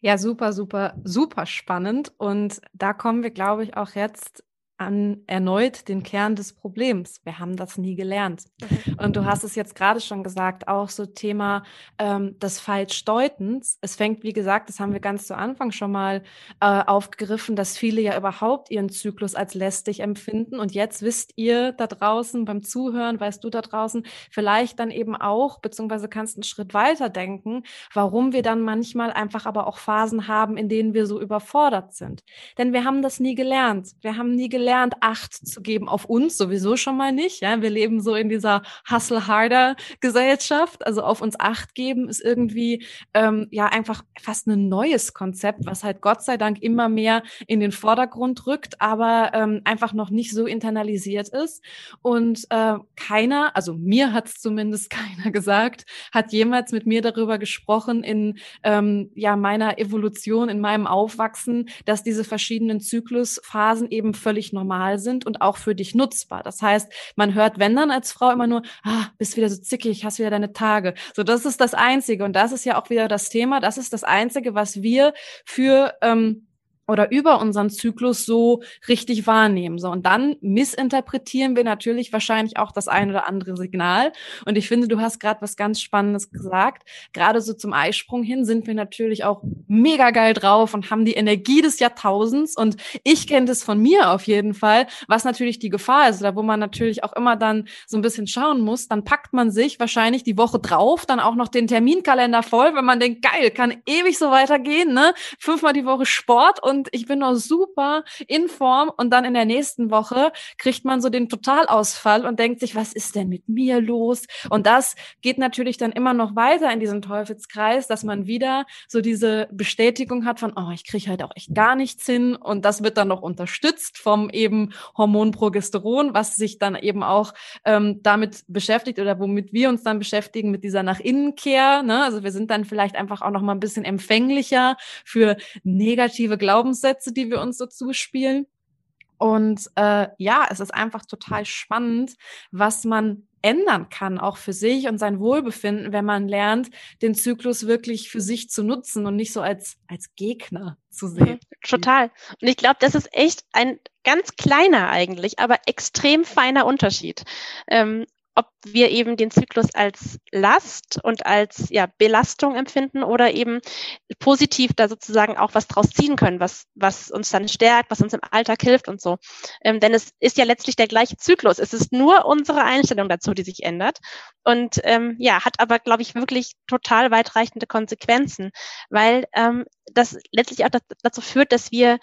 Ja, super, super, super spannend. Und da kommen wir, glaube ich, auch jetzt an erneut den Kern des Problems. Wir haben das nie gelernt. Mhm. Und du hast es jetzt gerade schon gesagt, auch so Thema ähm, des Falschdeutens. Es fängt, wie gesagt, das haben wir ganz zu Anfang schon mal äh, aufgegriffen, dass viele ja überhaupt ihren Zyklus als lästig empfinden. Und jetzt wisst ihr da draußen beim Zuhören, weißt du da draußen, vielleicht dann eben auch, beziehungsweise kannst einen Schritt weiter denken, warum wir dann manchmal einfach aber auch Phasen haben, in denen wir so überfordert sind. Denn wir haben das nie gelernt. Wir haben nie gelernt, gelernt, Acht zu geben auf uns, sowieso schon mal nicht. Ja, wir leben so in dieser Hustle-Harder-Gesellschaft. Also auf uns Acht geben ist irgendwie ähm, ja einfach fast ein neues Konzept, was halt Gott sei Dank immer mehr in den Vordergrund rückt, aber ähm, einfach noch nicht so internalisiert ist. Und äh, keiner, also mir hat es zumindest keiner gesagt, hat jemals mit mir darüber gesprochen in ähm, ja meiner Evolution, in meinem Aufwachsen, dass diese verschiedenen Zyklusphasen eben völlig normal sind und auch für dich nutzbar. Das heißt, man hört, wenn dann als Frau immer nur, ah, bist wieder so zickig, hast wieder deine Tage. So, das ist das Einzige. Und das ist ja auch wieder das Thema. Das ist das Einzige, was wir für ähm, oder über unseren Zyklus so richtig wahrnehmen. So, und dann missinterpretieren wir natürlich wahrscheinlich auch das ein oder andere Signal. Und ich finde, du hast gerade was ganz Spannendes gesagt. Gerade so zum Eisprung hin sind wir natürlich auch mega geil drauf und haben die Energie des Jahrtausends. Und ich kenne das von mir auf jeden Fall, was natürlich die Gefahr ist, oder wo man natürlich auch immer dann so ein bisschen schauen muss. Dann packt man sich wahrscheinlich die Woche drauf, dann auch noch den Terminkalender voll, wenn man denkt, geil, kann ewig so weitergehen, ne? Fünfmal die Woche Sport und und ich bin noch super in Form und dann in der nächsten Woche kriegt man so den Totalausfall und denkt sich, was ist denn mit mir los? Und das geht natürlich dann immer noch weiter in diesen Teufelskreis, dass man wieder so diese Bestätigung hat von, oh, ich kriege halt auch echt gar nichts hin und das wird dann noch unterstützt vom eben Hormon Progesteron, was sich dann eben auch ähm, damit beschäftigt oder womit wir uns dann beschäftigen mit dieser nach Innenkehr. Ne? Also wir sind dann vielleicht einfach auch noch mal ein bisschen empfänglicher für negative Glauben Glaubenssätze, die wir uns so zuspielen. Und äh, ja, es ist einfach total spannend, was man ändern kann, auch für sich und sein Wohlbefinden, wenn man lernt, den Zyklus wirklich für sich zu nutzen und nicht so als, als Gegner zu mhm, sehen.
Total. Und ich glaube, das ist echt ein ganz kleiner eigentlich, aber extrem feiner Unterschied. Ähm, ob wir eben den Zyklus als Last und als ja, Belastung empfinden oder eben positiv da sozusagen auch was draus ziehen können, was, was uns dann stärkt, was uns im Alltag hilft und so. Ähm, denn es ist ja letztlich der gleiche Zyklus. Es ist nur unsere Einstellung dazu, die sich ändert. Und ähm, ja, hat aber, glaube ich, wirklich total weitreichende Konsequenzen, weil ähm, das letztlich auch dazu führt, dass wir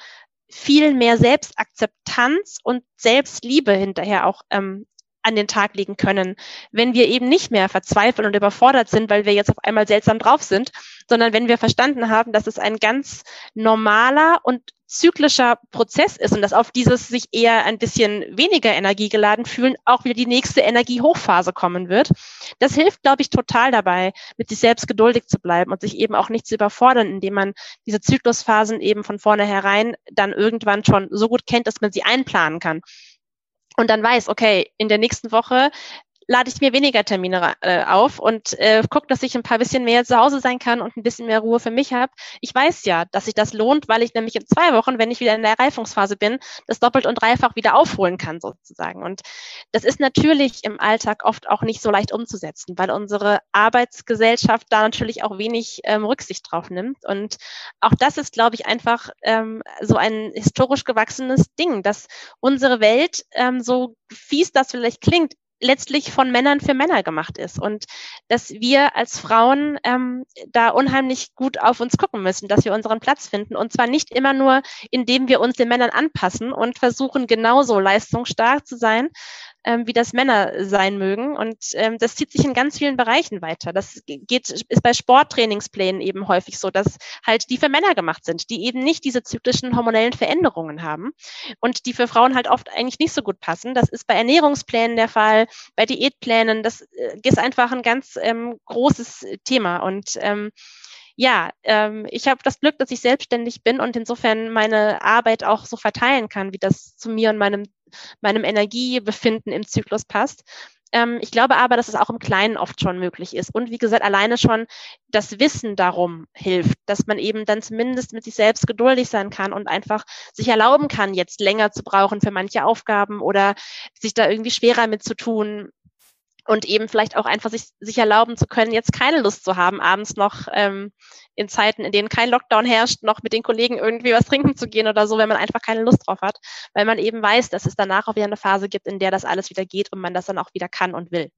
viel mehr Selbstakzeptanz und Selbstliebe hinterher auch ähm, an den Tag legen können, wenn wir eben nicht mehr verzweifeln und überfordert sind, weil wir jetzt auf einmal seltsam drauf sind, sondern wenn wir verstanden haben, dass es ein ganz normaler und zyklischer Prozess ist und dass auf dieses sich eher ein bisschen weniger energiegeladen fühlen, auch wieder die nächste Energiehochphase kommen wird. Das hilft, glaube ich, total dabei, mit sich selbst geduldig zu bleiben und sich eben auch nicht zu überfordern, indem man diese Zyklusphasen eben von vornherein dann irgendwann schon so gut kennt, dass man sie einplanen kann und dann weiß, okay, in der nächsten Woche lade ich mir weniger Termine äh, auf und äh, gucke, dass ich ein paar bisschen mehr zu Hause sein kann und ein bisschen mehr Ruhe für mich habe. Ich weiß ja, dass sich das lohnt, weil ich nämlich in zwei Wochen, wenn ich wieder in der Reifungsphase bin, das doppelt und dreifach wieder aufholen kann sozusagen. Und das ist natürlich im Alltag oft auch nicht so leicht umzusetzen, weil unsere Arbeitsgesellschaft da natürlich auch wenig ähm, Rücksicht drauf nimmt. Und auch das ist, glaube ich, einfach ähm, so ein historisch gewachsenes Ding, dass unsere Welt, ähm, so fies das vielleicht klingt, letztlich von Männern für Männer gemacht ist und dass wir als Frauen ähm, da unheimlich gut auf uns gucken müssen, dass wir unseren Platz finden und zwar nicht immer nur, indem wir uns den Männern anpassen und versuchen genauso leistungsstark zu sein, ähm, wie das Männer sein mögen. Und ähm, das zieht sich in ganz vielen Bereichen weiter. Das geht, ist bei Sporttrainingsplänen eben häufig so, dass halt die für Männer gemacht sind, die eben nicht diese zyklischen hormonellen Veränderungen haben und die für Frauen halt oft eigentlich nicht so gut passen. Das ist bei Ernährungsplänen der Fall, bei Diätplänen. Das äh, ist einfach ein ganz ähm, großes Thema. Und ähm, ja, ähm, ich habe das Glück, dass ich selbstständig bin und insofern meine Arbeit auch so verteilen kann, wie das zu mir und meinem, meinem Energiebefinden im Zyklus passt. Ähm, ich glaube aber, dass es auch im Kleinen oft schon möglich ist. Und wie gesagt, alleine schon das Wissen darum hilft, dass man eben dann zumindest mit sich selbst geduldig sein kann und einfach sich erlauben kann, jetzt länger zu brauchen für manche Aufgaben oder sich da irgendwie schwerer mit zu tun und eben vielleicht auch einfach sich, sich erlauben zu können, jetzt keine Lust zu haben, abends noch ähm, in Zeiten, in denen kein Lockdown herrscht, noch mit den Kollegen irgendwie was trinken zu gehen oder so, wenn man einfach keine Lust drauf hat, weil man eben weiß, dass es danach auch wieder eine Phase gibt, in der das alles wieder geht und man das dann auch wieder kann und will.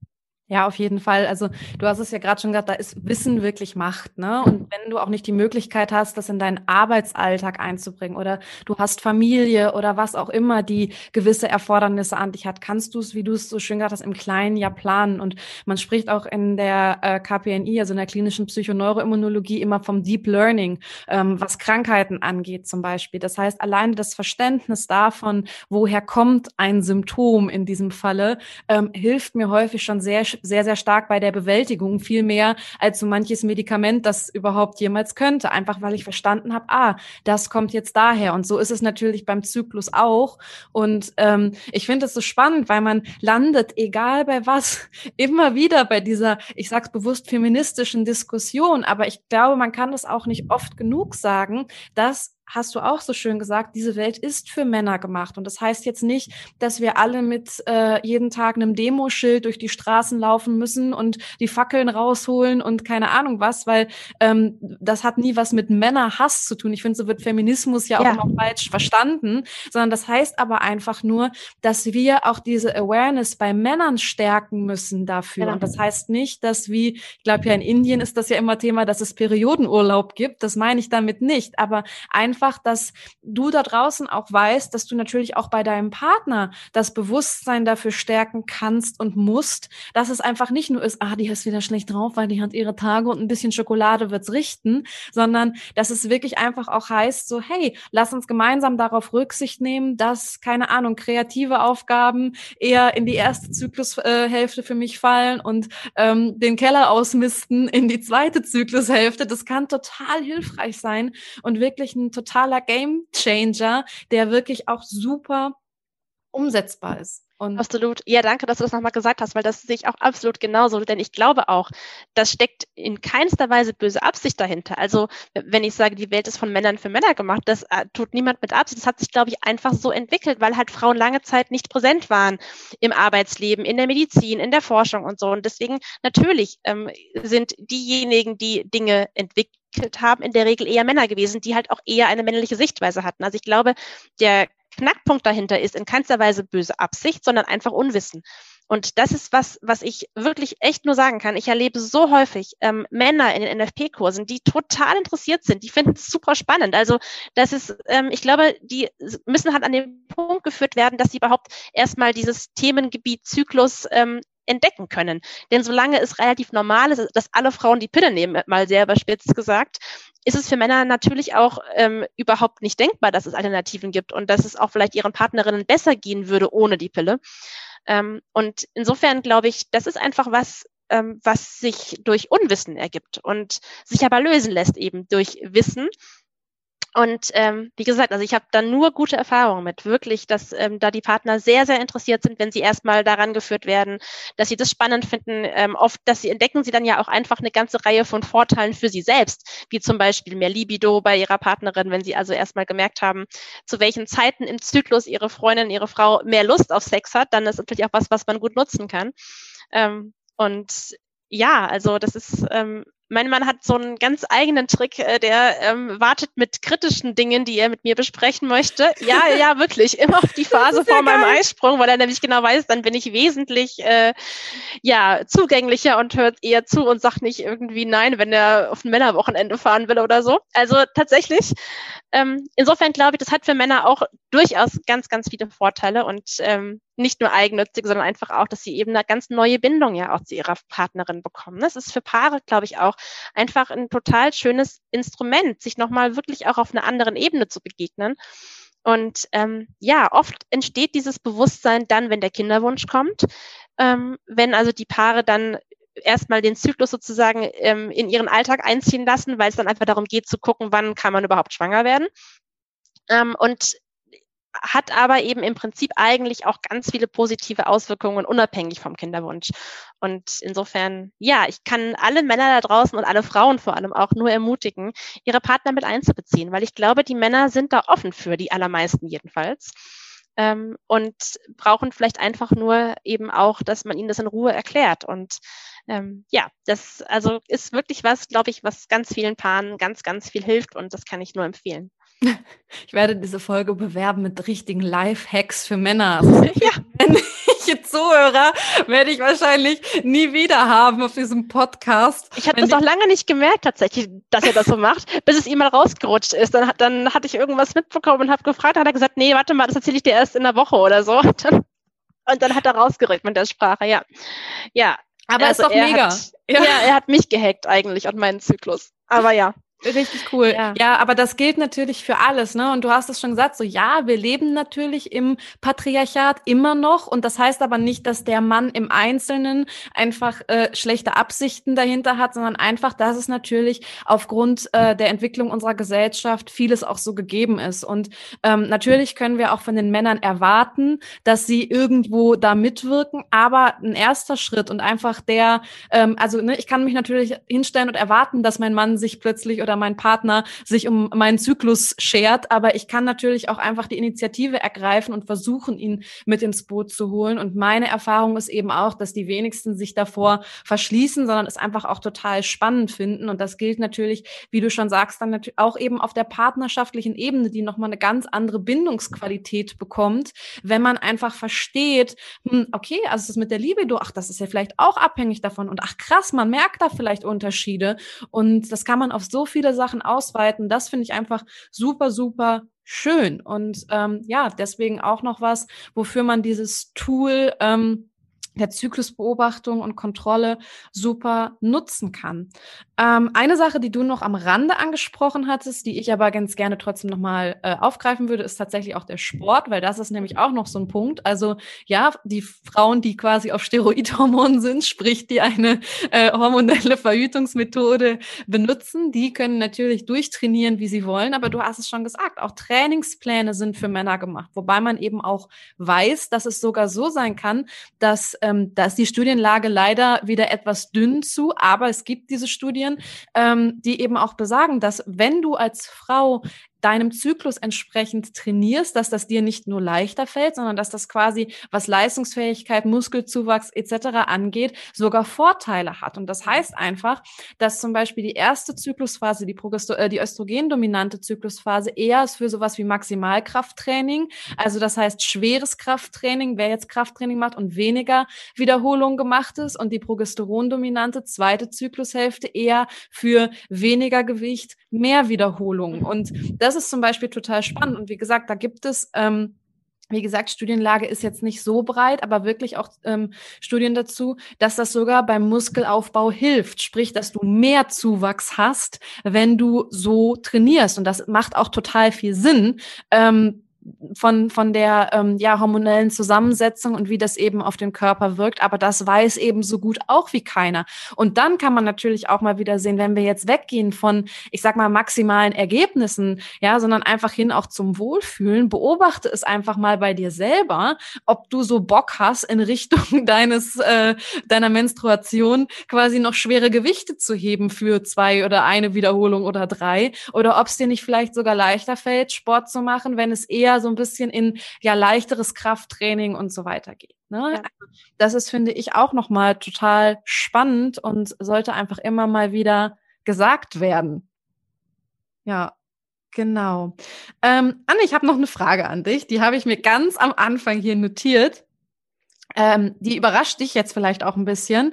Ja, auf jeden Fall. Also du hast es ja gerade schon gesagt, da ist Wissen wirklich Macht. Ne? Und wenn du auch nicht die Möglichkeit hast, das in deinen Arbeitsalltag einzubringen oder du hast Familie oder was auch immer, die gewisse Erfordernisse an dich hat, kannst du es, wie du es so schön gesagt hast, im Kleinen ja planen. Und man spricht auch in der äh, KPNI, also in der klinischen Psychoneuroimmunologie, immer vom Deep Learning, ähm, was Krankheiten angeht zum Beispiel. Das heißt, alleine das Verständnis davon, woher kommt ein Symptom in diesem Falle, ähm, hilft mir häufig schon sehr sehr, sehr stark bei der Bewältigung, viel mehr als so manches Medikament das überhaupt jemals könnte. Einfach weil ich verstanden habe, ah, das kommt jetzt daher. Und so ist es natürlich beim Zyklus auch. Und ähm, ich finde es so spannend, weil man landet, egal bei was, immer wieder bei dieser, ich sag's bewusst, feministischen Diskussion. Aber ich glaube, man kann das auch nicht oft genug sagen, dass hast du auch so schön gesagt, diese Welt ist für Männer gemacht. Und das heißt jetzt nicht, dass wir alle mit äh, jeden Tag einem Demoschild durch die Straßen laufen müssen und die Fackeln rausholen und keine Ahnung was, weil ähm, das hat nie was mit Männerhass zu tun. Ich finde, so wird Feminismus ja, ja. auch immer falsch verstanden, sondern das heißt aber einfach nur, dass wir auch diese Awareness bei Männern stärken müssen dafür. Genau. Und das heißt nicht, dass wie, ich glaube ja in Indien ist das ja immer Thema, dass es Periodenurlaub gibt. Das meine ich damit nicht. Aber einfach einfach, dass du da draußen auch weißt, dass du natürlich auch bei deinem Partner das Bewusstsein dafür stärken kannst und musst, dass es einfach nicht nur ist, ah, die ist wieder schlecht drauf, weil die hat ihre Tage und ein bisschen Schokolade wird's richten, sondern dass es wirklich einfach auch heißt, so, hey, lass uns gemeinsam darauf Rücksicht nehmen, dass, keine Ahnung, kreative Aufgaben eher in die erste Zyklushälfte für mich fallen und ähm, den Keller ausmisten in die zweite Zyklushälfte. Das kann total hilfreich sein und wirklich ein total totaler Game Changer, der wirklich auch super umsetzbar ist.
Und absolut. Ja, danke, dass du das nochmal gesagt hast, weil das sehe ich auch absolut genauso. Denn ich glaube auch, das steckt in keinster Weise böse Absicht dahinter. Also, wenn ich sage, die Welt ist von Männern für Männer gemacht, das äh, tut niemand mit Absicht. Das hat sich, glaube ich, einfach so entwickelt, weil halt Frauen lange Zeit nicht präsent waren im Arbeitsleben, in der Medizin, in der Forschung und so. Und deswegen natürlich ähm, sind diejenigen, die Dinge entwickeln, haben, in der Regel eher Männer gewesen, die halt auch eher eine männliche Sichtweise hatten. Also ich glaube, der Knackpunkt dahinter ist in keinster Weise böse Absicht, sondern einfach Unwissen. Und das ist was, was ich wirklich echt nur sagen kann. Ich erlebe so häufig ähm, Männer in den NFP-Kursen, die total interessiert sind. Die finden es super spannend. Also das ist, ähm, ich glaube, die müssen halt an den Punkt geführt werden, dass sie überhaupt erstmal dieses Themengebiet Zyklus ähm, entdecken können. Denn solange es relativ normal ist, dass alle Frauen die Pille nehmen, mal sehr überspitzt gesagt, ist es für Männer natürlich auch ähm, überhaupt nicht denkbar, dass es Alternativen gibt und dass es auch vielleicht ihren Partnerinnen besser gehen würde ohne die Pille. Ähm, und insofern glaube ich, das ist einfach was, ähm, was sich durch Unwissen ergibt und sich aber lösen lässt eben durch Wissen und ähm, wie gesagt, also ich habe da nur gute Erfahrungen mit, wirklich, dass ähm, da die Partner sehr, sehr interessiert sind, wenn sie erstmal daran geführt werden, dass sie das spannend finden. Ähm, oft, dass sie entdecken sie dann ja auch einfach eine ganze Reihe von Vorteilen für sie selbst, wie zum Beispiel mehr Libido bei ihrer Partnerin, wenn sie also erstmal gemerkt haben, zu welchen Zeiten im Zyklus ihre Freundin, ihre Frau mehr Lust auf Sex hat, dann ist natürlich auch was, was man gut nutzen kann. Ähm, und ja, also das ist ähm, Mein Mann hat so einen ganz eigenen Trick, äh, der ähm, wartet mit kritischen Dingen, die er mit mir besprechen möchte. Ja, ja, wirklich. Immer auf die Phase vor meinem Eisprung, weil er nämlich genau weiß, dann bin ich wesentlich äh, ja, zugänglicher und hört eher zu und sagt nicht irgendwie nein, wenn er auf ein Männerwochenende fahren will oder so. Also tatsächlich, ähm, insofern glaube ich, das hat für Männer auch durchaus ganz, ganz viele Vorteile und ähm, nicht nur eigennützig, sondern einfach auch, dass sie eben eine ganz neue Bindung ja auch zu ihrer Partnerin bekommen. Das ist für Paare, glaube ich, auch einfach ein total schönes Instrument, sich nochmal wirklich auch auf einer anderen Ebene zu begegnen. Und ähm, ja, oft entsteht dieses Bewusstsein dann, wenn der Kinderwunsch kommt, ähm, wenn also die Paare dann erstmal den Zyklus sozusagen ähm, in ihren Alltag einziehen lassen, weil es dann einfach darum geht zu gucken, wann kann man überhaupt schwanger werden. Ähm, und hat aber eben im Prinzip eigentlich auch ganz viele positive Auswirkungen unabhängig vom Kinderwunsch. Und insofern, ja, ich kann alle Männer da draußen und alle Frauen vor allem auch nur ermutigen, ihre Partner mit einzubeziehen, weil ich glaube, die Männer sind da offen für, die allermeisten jedenfalls. Ähm, und brauchen vielleicht einfach nur eben auch, dass man ihnen das in Ruhe erklärt. Und ähm, ja, das also ist wirklich was, glaube ich, was ganz vielen Paaren ganz, ganz viel hilft und das kann ich nur empfehlen.
Ich werde diese Folge bewerben mit richtigen Life-Hacks für Männer. Also, ja. Jetzt Zuhörer werde ich wahrscheinlich nie wieder haben auf diesem Podcast.
Ich habe das auch lange nicht gemerkt tatsächlich, dass er das so macht, bis es ihm mal rausgerutscht ist. Dann, dann hatte ich irgendwas mitbekommen und habe gefragt, hat er gesagt, nee, warte mal, das erzähle ich dir erst in der Woche oder so. Und dann, und dann hat er rausgerückt mit der Sprache, ja. Ja.
Aber also ist doch mega.
Hat, ja. ja, er hat mich gehackt eigentlich und meinen Zyklus. Aber ja.
Richtig cool. Ja. ja. aber das gilt natürlich für alles, ne? Und du hast es schon gesagt, so ja, wir leben natürlich im Patriarchat immer noch. Und das heißt aber nicht, dass der Mann im Einzelnen einfach äh, schlechte Absichten dahinter hat, sondern einfach, dass es natürlich aufgrund äh, der Entwicklung unserer Gesellschaft vieles auch so gegeben ist. Und ähm, natürlich können wir auch von den Männern erwarten, dass sie irgendwo da mitwirken, aber ein erster Schritt und einfach der, ähm, also ne, ich kann mich natürlich hinstellen und erwarten, dass mein Mann sich plötzlich oder oder mein Partner sich um meinen Zyklus schert. Aber ich kann natürlich auch einfach die Initiative ergreifen und versuchen, ihn mit ins Boot zu holen. Und meine Erfahrung ist eben auch, dass die wenigsten sich davor verschließen, sondern es einfach auch total spannend finden. Und das gilt natürlich, wie du schon sagst, dann natürlich auch eben auf der partnerschaftlichen Ebene, die nochmal eine ganz andere Bindungsqualität bekommt, wenn man einfach versteht, hm, okay, also das mit der Libido, ach, das ist ja vielleicht auch abhängig davon. Und ach krass, man merkt da vielleicht Unterschiede. Und das kann man auf so viel viele Sachen ausweiten. Das finde ich einfach super, super schön. Und ähm, ja, deswegen auch noch was, wofür man dieses Tool ähm, der Zyklusbeobachtung und Kontrolle super nutzen kann. Ähm, eine Sache, die du noch am Rande angesprochen hattest, die ich aber ganz gerne trotzdem nochmal äh, aufgreifen würde, ist tatsächlich auch der Sport, weil das ist nämlich auch noch so ein Punkt. Also ja, die Frauen, die quasi auf Steroidhormonen sind, sprich die eine äh, hormonelle Verhütungsmethode benutzen, die können natürlich durchtrainieren, wie sie wollen, aber du hast es schon gesagt, auch Trainingspläne sind für Männer gemacht, wobei man eben auch weiß, dass es sogar so sein kann, dass ähm, da ist die Studienlage leider wieder etwas dünn zu, aber es gibt diese Studien, ähm, die eben auch besagen, dass wenn du als Frau deinem Zyklus entsprechend trainierst, dass das dir nicht nur leichter fällt, sondern dass das quasi, was Leistungsfähigkeit, Muskelzuwachs etc. angeht, sogar Vorteile hat. Und das heißt einfach, dass zum Beispiel die erste Zyklusphase, die, Progesto äh, die östrogendominante Zyklusphase, eher ist für sowas wie Maximalkrafttraining. Also das heißt schweres Krafttraining, wer jetzt Krafttraining macht und weniger Wiederholungen gemacht ist und die progesterondominante zweite Zyklushälfte eher für weniger Gewicht, mehr Wiederholungen. Und das das ist zum Beispiel total spannend. Und wie gesagt, da gibt es ähm, wie gesagt, Studienlage ist jetzt nicht so breit, aber wirklich auch ähm, Studien dazu, dass das sogar beim Muskelaufbau hilft. Sprich, dass du mehr Zuwachs hast, wenn du so trainierst. Und das macht auch total viel Sinn. Ähm, von, von der ähm, ja, hormonellen Zusammensetzung und wie das eben auf den Körper wirkt. Aber das weiß eben so gut auch wie keiner. Und dann kann man natürlich auch mal wieder sehen, wenn wir jetzt weggehen von, ich sag mal, maximalen Ergebnissen, ja, sondern einfach hin auch zum Wohlfühlen, beobachte es einfach mal bei dir selber, ob du so Bock hast, in Richtung deines, äh, deiner Menstruation quasi noch schwere Gewichte zu heben für zwei oder eine Wiederholung oder drei. Oder ob es dir nicht vielleicht sogar leichter fällt, Sport zu machen, wenn es eher eher so ein bisschen in ja leichteres Krafttraining und so weiter geht. Ne? Ja. Also das ist, finde ich, auch nochmal total spannend und sollte einfach immer mal wieder gesagt werden. Ja, genau. Ähm, Anne, ich habe noch eine Frage an dich. Die habe ich mir ganz am Anfang hier notiert. Ähm, die überrascht dich jetzt vielleicht auch ein bisschen.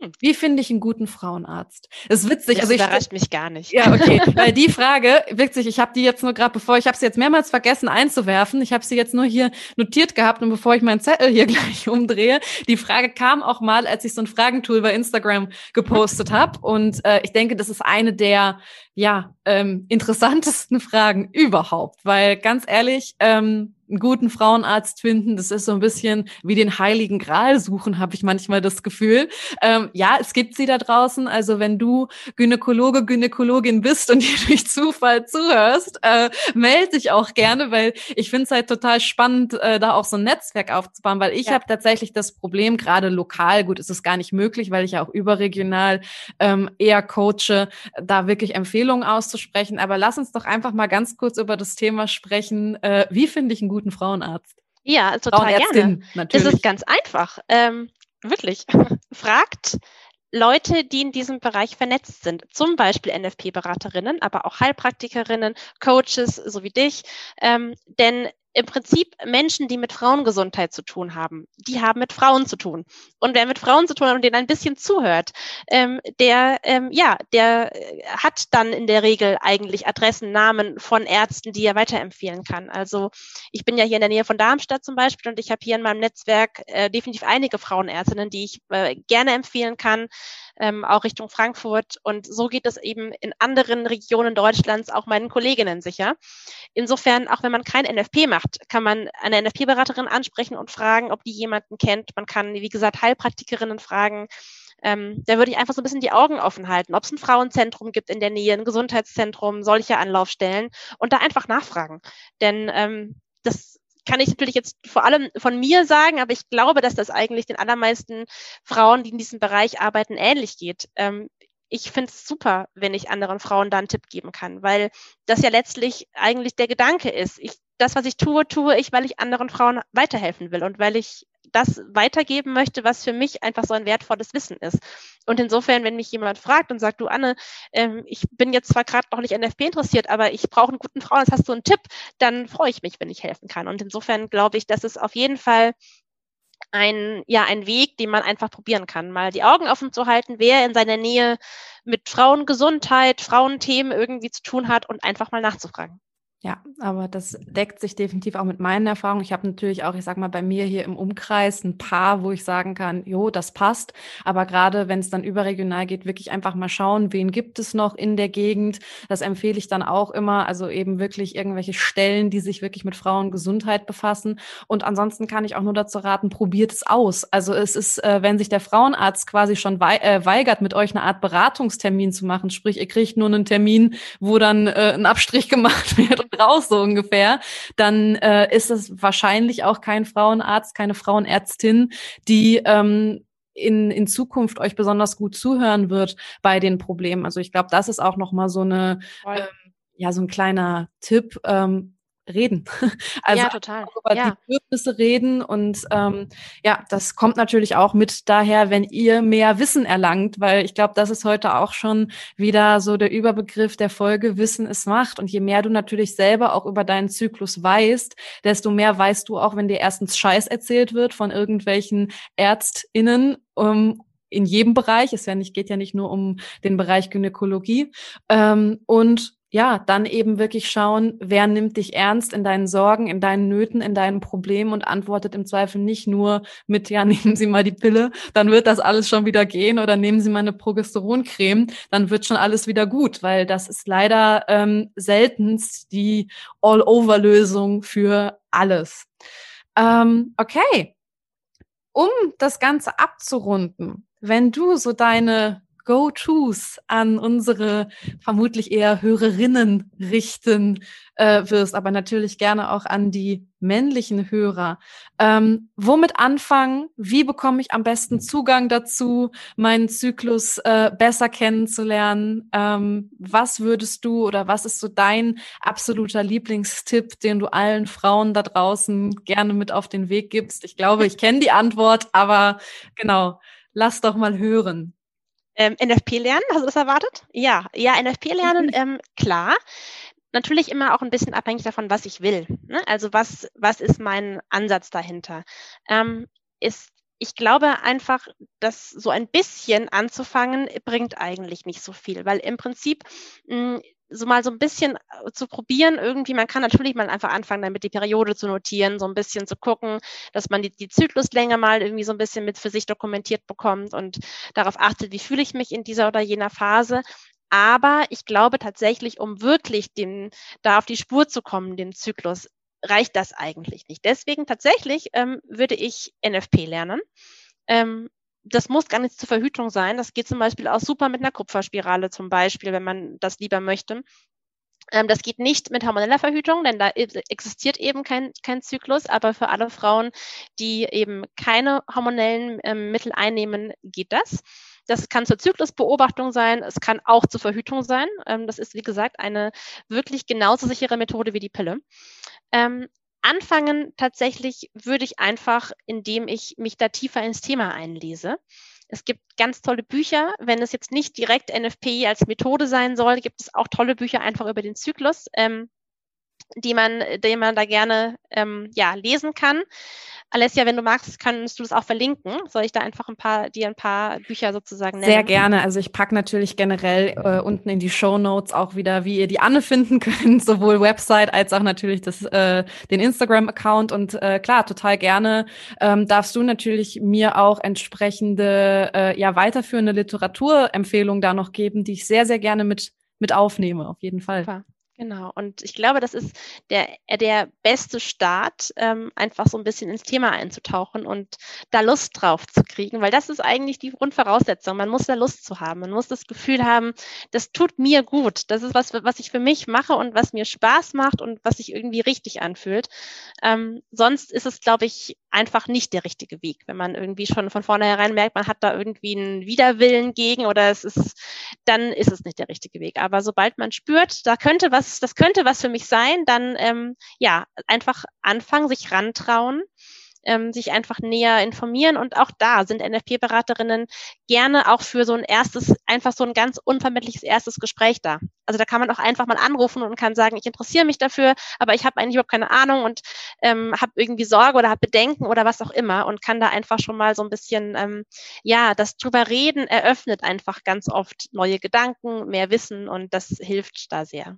Hm. Wie finde ich einen guten Frauenarzt? Das ist witzig.
Das
also
ich, überrascht mich gar nicht.
Ja, okay. Weil die Frage, witzig, ich habe die jetzt nur gerade, bevor ich habe sie jetzt mehrmals vergessen einzuwerfen. Ich habe sie jetzt nur hier notiert gehabt und bevor ich meinen Zettel hier gleich umdrehe, die Frage kam auch mal, als ich so ein Fragentool bei Instagram gepostet habe. Und äh, ich denke, das ist eine der ja ähm, interessantesten Fragen überhaupt, weil ganz ehrlich. Ähm, einen guten Frauenarzt finden, das ist so ein bisschen wie den heiligen Gral suchen, habe ich manchmal das Gefühl. Ähm, ja, es gibt sie da draußen. Also wenn du Gynäkologe, Gynäkologin bist und dir durch Zufall zuhörst, äh, melde dich auch gerne, weil ich finde es halt total spannend, äh, da auch so ein Netzwerk aufzubauen, weil ich ja. habe tatsächlich das Problem, gerade lokal, gut, ist es gar nicht möglich, weil ich ja auch überregional ähm, eher coache, da wirklich Empfehlungen auszusprechen. Aber lass uns doch einfach mal ganz kurz über das Thema sprechen. Äh, wie finde ich einen guten guten Frauenarzt.
Ja, total gerne. Natürlich. Es ist ganz einfach. Ähm, wirklich. Fragt Leute, die in diesem Bereich vernetzt sind, zum Beispiel NFP-Beraterinnen, aber auch Heilpraktikerinnen, Coaches, so wie dich. Ähm, denn im Prinzip Menschen, die mit Frauengesundheit zu tun haben, die haben mit Frauen zu tun. Und wer mit Frauen zu tun hat und denen ein bisschen zuhört, ähm, der, ähm, ja, der äh, hat dann in der Regel eigentlich Adressen, Namen von Ärzten, die er weiterempfehlen kann. Also ich bin ja hier in der Nähe von Darmstadt zum Beispiel und ich habe hier in meinem Netzwerk äh, definitiv einige Frauenärztinnen, die ich äh, gerne empfehlen kann ähm, auch Richtung Frankfurt. Und so geht es eben in anderen Regionen Deutschlands auch meinen Kolleginnen sicher. Insofern, auch wenn man kein NFP macht, kann man eine NFP-Beraterin ansprechen und fragen, ob die jemanden kennt. Man kann, wie gesagt, Heilpraktikerinnen fragen. Ähm, da würde ich einfach so ein bisschen die Augen offen halten, ob es ein Frauenzentrum gibt in der Nähe, ein Gesundheitszentrum, solche Anlaufstellen und da einfach nachfragen. Denn ähm, das kann ich natürlich jetzt vor allem von mir sagen, aber ich glaube, dass das eigentlich den allermeisten Frauen, die in diesem Bereich arbeiten, ähnlich geht. Ähm, ich finde es super, wenn ich anderen Frauen da einen Tipp geben kann, weil das ja letztlich eigentlich der Gedanke ist. Ich, das, was ich tue, tue ich, weil ich anderen Frauen weiterhelfen will und weil ich das weitergeben möchte, was für mich einfach so ein wertvolles Wissen ist. Und insofern, wenn mich jemand fragt und sagt, du Anne, ähm, ich bin jetzt zwar gerade noch nicht NFP interessiert, aber ich brauche einen guten Frauen, hast du einen Tipp, dann freue ich mich, wenn ich helfen kann. Und insofern glaube ich, dass es auf jeden Fall ein, ja, ein Weg, den man einfach probieren kann, mal die Augen offen zu halten, wer in seiner Nähe mit Frauengesundheit, Frauenthemen irgendwie zu tun hat und einfach mal nachzufragen.
Ja, aber das deckt sich definitiv auch mit meinen Erfahrungen. Ich habe natürlich auch, ich sag mal, bei mir hier im Umkreis ein paar, wo ich sagen kann, jo, das passt. Aber gerade wenn es dann überregional geht, wirklich einfach mal schauen, wen gibt es noch in der Gegend. Das empfehle ich dann auch immer. Also eben wirklich irgendwelche Stellen, die sich wirklich mit Frauengesundheit befassen. Und ansonsten kann ich auch nur dazu raten, probiert es aus. Also es ist, äh, wenn sich der Frauenarzt quasi schon äh, weigert, mit euch eine Art Beratungstermin zu machen, sprich, ihr kriegt nur einen Termin, wo dann äh, ein Abstrich gemacht wird raus, so ungefähr, dann äh, ist es wahrscheinlich auch kein Frauenarzt, keine Frauenärztin, die ähm, in, in Zukunft euch besonders gut zuhören wird bei den Problemen. Also ich glaube, das ist auch noch mal so eine, ähm, ja, so ein kleiner Tipp. Ähm, reden.
Also ja, total.
über
ja.
die Bedürfnisse reden. Und ähm, ja, das kommt natürlich auch mit daher, wenn ihr mehr Wissen erlangt, weil ich glaube, das ist heute auch schon wieder so der Überbegriff der Folge, Wissen ist Macht. Und je mehr du natürlich selber auch über deinen Zyklus weißt, desto mehr weißt du auch, wenn dir erstens Scheiß erzählt wird von irgendwelchen ÄrztInnen, um, in jedem Bereich. Es ja nicht, geht ja nicht nur um den Bereich Gynäkologie. Ähm, und ja, dann eben wirklich schauen, wer nimmt dich ernst in deinen Sorgen, in deinen Nöten, in deinen Problemen und antwortet im Zweifel nicht nur mit, ja, nehmen Sie mal die Pille, dann wird das alles schon wieder gehen oder nehmen Sie mal eine Progesteroncreme, dann wird schon alles wieder gut, weil das ist leider ähm, seltenst die All-Over-Lösung für alles. Ähm, okay, um das Ganze abzurunden, wenn du so deine Go-Tos an unsere vermutlich eher Hörerinnen richten äh, wirst, aber natürlich gerne auch an die männlichen Hörer. Ähm, womit anfangen? Wie bekomme ich am besten Zugang dazu, meinen Zyklus äh, besser kennenzulernen? Ähm, was würdest du oder was ist so dein absoluter Lieblingstipp, den du allen Frauen da draußen gerne mit auf den Weg gibst? Ich glaube, ich kenne die Antwort, aber genau, lass doch mal hören.
Ähm, NFP lernen, hast du das erwartet? Ja, ja, NFP lernen, mhm. ähm, klar. Natürlich immer auch ein bisschen abhängig davon, was ich will. Ne? Also was, was ist mein Ansatz dahinter? Ähm, ist ich glaube einfach, dass so ein bisschen anzufangen bringt eigentlich nicht so viel, weil im Prinzip mh, hm, so mal so ein bisschen äh, zu probieren, irgendwie, man kann natürlich mal einfach anfangen, damit die Periode zu notieren, so ein bisschen zu gucken, dass man die, die Zykluslänge mal irgendwie so ein bisschen mit für sich dokumentiert bekommt und darauf achtet, wie fühle ich mich in dieser oder jener Phase. Aber ich glaube tatsächlich, um wirklich den, da auf die Spur zu kommen, dem Zyklus, reicht das eigentlich nicht. Deswegen tatsächlich ähm, würde ich NFP lernen. Ähm, das muss gar nicht zur Verhütung sein. Das geht zum Beispiel auch super mit einer Kupferspirale zum Beispiel, wenn man das lieber möchte. Ähm, das geht nicht mit hormoneller Verhütung, denn da existiert eben kein, kein Zyklus. Aber für alle Frauen, die eben keine hormonellen ähm, Mittel einnehmen, geht das. Das kann zur Zyklusbeobachtung sein, es kann auch zur Verhütung sein. Ähm, das ist, wie gesagt, eine wirklich genauso sichere Methode wie die Pille. Anfangen tatsächlich würde ich einfach, indem ich mich da tiefer ins Thema einlese. Es gibt ganz tolle Bücher. Wenn es jetzt nicht direkt NFP als Methode sein soll, gibt es auch tolle Bücher einfach über den Zyklus, ähm, die man, die man da gerne ähm, ja, lesen kann. Alessia, wenn du magst, kannst du das auch verlinken. Soll ich da einfach ein paar, dir ein paar Bücher sozusagen nennen?
Sehr gerne. Also ich packe natürlich generell äh, unten in die Show Notes auch wieder, wie ihr die Anne finden könnt, sowohl Website als auch natürlich das, äh, den Instagram-Account. Und äh, klar, total gerne ähm, darfst du natürlich mir auch entsprechende, äh, ja, weiterführende Literaturempfehlungen da noch geben, die ich sehr, sehr gerne mit, mit aufnehme, auf jeden Fall. Super.
Genau, und ich glaube, das ist der, der beste Start, ähm, einfach so ein bisschen ins Thema einzutauchen und da Lust drauf zu kriegen, weil das ist eigentlich die Grundvoraussetzung. Man muss da Lust zu haben. Man muss das Gefühl haben, das tut mir gut. Das ist was, was ich für mich mache und was mir Spaß macht und was sich irgendwie richtig anfühlt. Ähm, sonst ist es, glaube ich, einfach nicht der richtige Weg, wenn man irgendwie schon von vornherein merkt, man hat da irgendwie einen Widerwillen gegen oder es ist, dann ist es nicht der richtige Weg. Aber sobald man spürt, da könnte was das, könnte was für mich sein, dann ähm, ja, einfach anfangen, sich rantrauen ähm, sich einfach näher informieren. Und auch da sind NFP-Beraterinnen gerne auch für so ein erstes, einfach so ein ganz unvermittliches erstes Gespräch da. Also da kann man auch einfach mal anrufen und kann sagen, ich interessiere mich dafür, aber ich habe eigentlich überhaupt keine Ahnung und ähm, habe irgendwie Sorge oder habe Bedenken oder was auch immer und kann da einfach schon mal so ein bisschen, ähm, ja, das drüber reden eröffnet einfach ganz oft neue Gedanken, mehr Wissen und das hilft da sehr.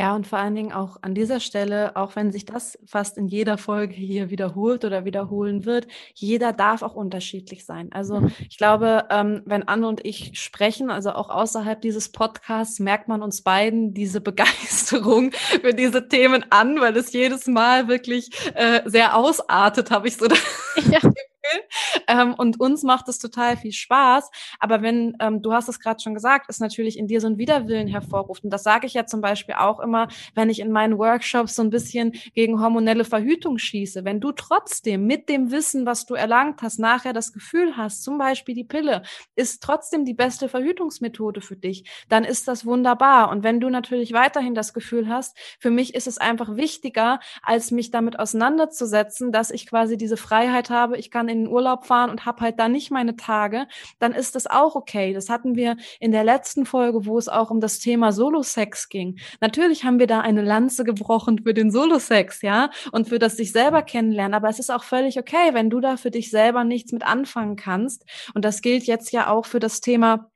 Ja, und vor allen Dingen auch an dieser Stelle, auch wenn sich das fast in jeder Folge hier wiederholt oder wiederholen wird, jeder darf auch unterschiedlich sein. Also mhm. ich glaube, ähm, wenn Anne und ich sprechen, also auch außerhalb dieses Podcasts, merkt man uns beiden diese Begeisterung für diese Themen an, weil es jedes Mal wirklich äh, sehr ausartet, habe ich so ja. ähm, und uns macht es total viel Spaß. Aber wenn, ähm, du hast es gerade schon gesagt, es natürlich in dir so ein Widerwillen hervorruft. Und das sage ich ja zum Beispiel auch immer, wenn ich in meinen Workshops so ein bisschen gegen hormonelle Verhütung schieße. Wenn du trotzdem mit dem Wissen, was du erlangt hast, nachher das Gefühl hast, zum Beispiel die Pille ist trotzdem die beste Verhütungsmethode für dich, dann ist das wunderbar. Und wenn du natürlich weiterhin das Gefühl hast, für mich ist es einfach wichtiger, als mich damit auseinanderzusetzen, dass ich quasi diese Freiheit habe, ich kann in den Urlaub fahren und habe halt da nicht meine Tage, dann ist das auch okay. Das hatten wir in der letzten Folge, wo es auch um das Thema Solo-Sex ging. Natürlich haben wir da eine Lanze gebrochen für den Solo-Sex, ja, und für das sich selber kennenlernen. Aber es ist auch völlig okay, wenn du da für dich selber nichts mit anfangen kannst. Und das gilt jetzt ja auch für das Thema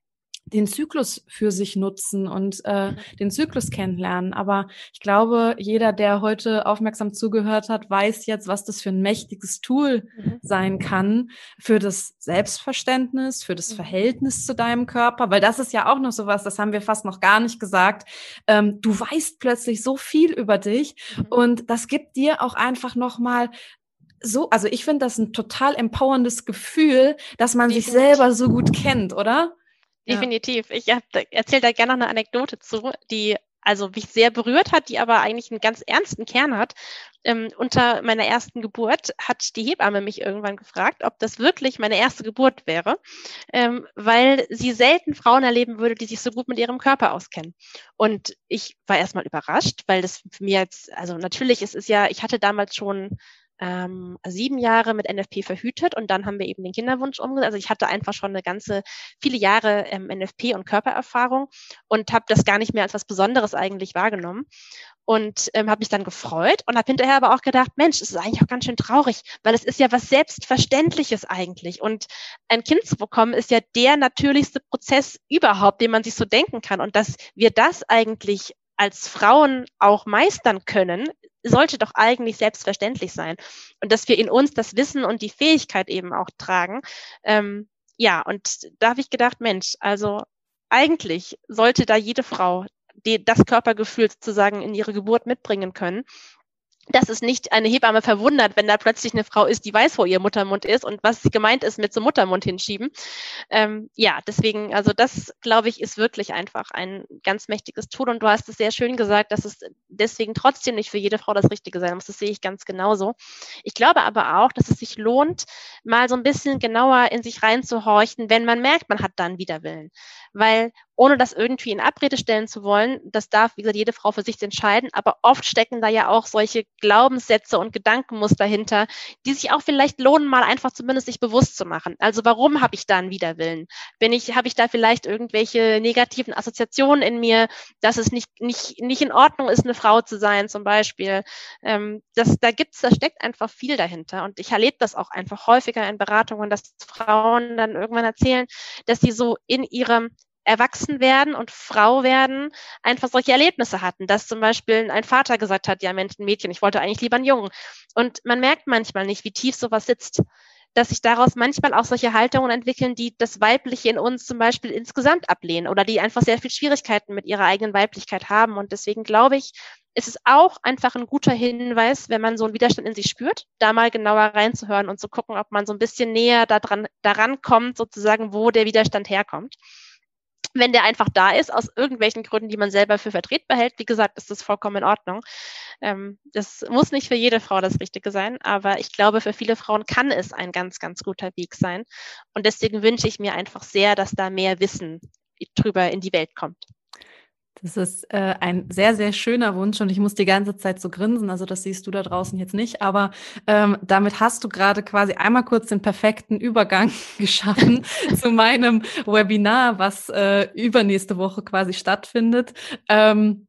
den Zyklus für sich nutzen und äh, mhm. den Zyklus kennenlernen. Aber ich glaube, jeder, der heute aufmerksam zugehört hat, weiß jetzt, was das für ein mächtiges Tool mhm. sein kann für das Selbstverständnis, für das mhm. Verhältnis zu deinem Körper, weil das ist ja auch noch sowas, das haben wir fast noch gar nicht gesagt. Ähm, du weißt plötzlich so viel über dich mhm. und das gibt dir auch einfach noch mal so, also ich finde das ein total empowerndes Gefühl, dass man sich selber so gut kennt, oder?
Definitiv. Ich erzähle da gerne noch eine Anekdote zu, die also mich sehr berührt hat, die aber eigentlich einen ganz ernsten Kern hat. Ähm, unter meiner ersten Geburt hat die Hebamme mich irgendwann gefragt, ob das wirklich meine erste Geburt wäre, ähm, weil sie selten Frauen erleben würde, die sich so gut mit ihrem Körper auskennen. Und ich war erstmal überrascht, weil das für mir jetzt, also natürlich ist es ja, ich hatte damals schon ähm, sieben Jahre mit NFP verhütet und dann haben wir eben den Kinderwunsch umgesetzt. Also ich hatte einfach schon eine ganze, viele Jahre ähm, NFP und Körpererfahrung und habe das gar nicht mehr als was Besonderes eigentlich wahrgenommen und ähm, habe mich dann gefreut und habe hinterher aber auch gedacht, Mensch, es ist eigentlich auch ganz schön traurig, weil es ist ja was Selbstverständliches eigentlich. Und ein Kind zu bekommen ist ja der natürlichste Prozess überhaupt, den man sich so denken kann. Und dass wir das eigentlich als Frauen auch meistern können, sollte doch eigentlich selbstverständlich sein. Und dass wir in uns das Wissen und die Fähigkeit eben auch tragen. Ähm, ja, und da habe ich gedacht, Mensch, also eigentlich sollte da jede Frau die, das Körpergefühl sozusagen in ihre Geburt mitbringen können dass es nicht eine Hebamme verwundert, wenn da plötzlich eine Frau ist, die weiß, wo ihr Muttermund ist und was gemeint ist mit so Muttermund hinschieben. Ähm, ja, deswegen, also das, glaube ich, ist wirklich einfach ein ganz mächtiges Tool. Und du hast es sehr schön gesagt, dass es deswegen trotzdem nicht für jede Frau das Richtige sein muss. Das sehe ich ganz genauso. Ich glaube aber auch, dass es sich lohnt, mal so ein bisschen genauer in sich reinzuhorchen, wenn man merkt, man hat da einen Widerwillen. Weil ohne das irgendwie in Abrede stellen zu wollen, das darf, wie gesagt, jede Frau für sich entscheiden, aber oft stecken da ja auch solche Glaubenssätze und Gedankenmuster hinter, die sich auch vielleicht lohnen, mal einfach zumindest sich bewusst zu machen. Also warum habe ich da einen Widerwillen? Bin ich, habe ich da vielleicht irgendwelche negativen Assoziationen in mir, dass es nicht, nicht, nicht in Ordnung ist, eine Frau zu sein, zum Beispiel? Ähm, das, da gibt's, da steckt einfach viel dahinter. Und ich erlebe das auch einfach häufiger in Beratungen, dass Frauen dann irgendwann erzählen, dass sie so in ihrem erwachsen werden und Frau werden, einfach solche Erlebnisse hatten, dass zum Beispiel ein Vater gesagt hat, ja Mensch, ein Mädchen, ich wollte eigentlich lieber einen Jungen. Und man merkt manchmal nicht, wie tief sowas sitzt, dass sich daraus manchmal auch solche Haltungen entwickeln, die das Weibliche in uns zum Beispiel insgesamt ablehnen oder die einfach sehr viel Schwierigkeiten mit ihrer eigenen Weiblichkeit haben. Und deswegen glaube ich, ist es auch einfach ein guter Hinweis, wenn man so einen Widerstand in sich spürt, da mal genauer reinzuhören und zu gucken, ob man so ein bisschen näher daran, daran kommt, sozusagen, wo der Widerstand herkommt wenn der einfach da ist, aus irgendwelchen Gründen, die man selber für vertretbar hält, wie gesagt, ist das vollkommen in Ordnung. Ähm, das muss nicht für jede Frau das Richtige sein, aber ich glaube, für viele Frauen kann es ein ganz, ganz guter Weg sein. Und deswegen wünsche ich mir einfach sehr, dass da mehr Wissen drüber in die Welt kommt.
Das ist äh, ein sehr, sehr schöner Wunsch und ich muss die ganze Zeit so grinsen. Also das siehst du da draußen jetzt nicht, aber ähm, damit hast du gerade quasi einmal kurz den perfekten Übergang geschaffen zu meinem Webinar, was äh, übernächste Woche quasi stattfindet. Ähm,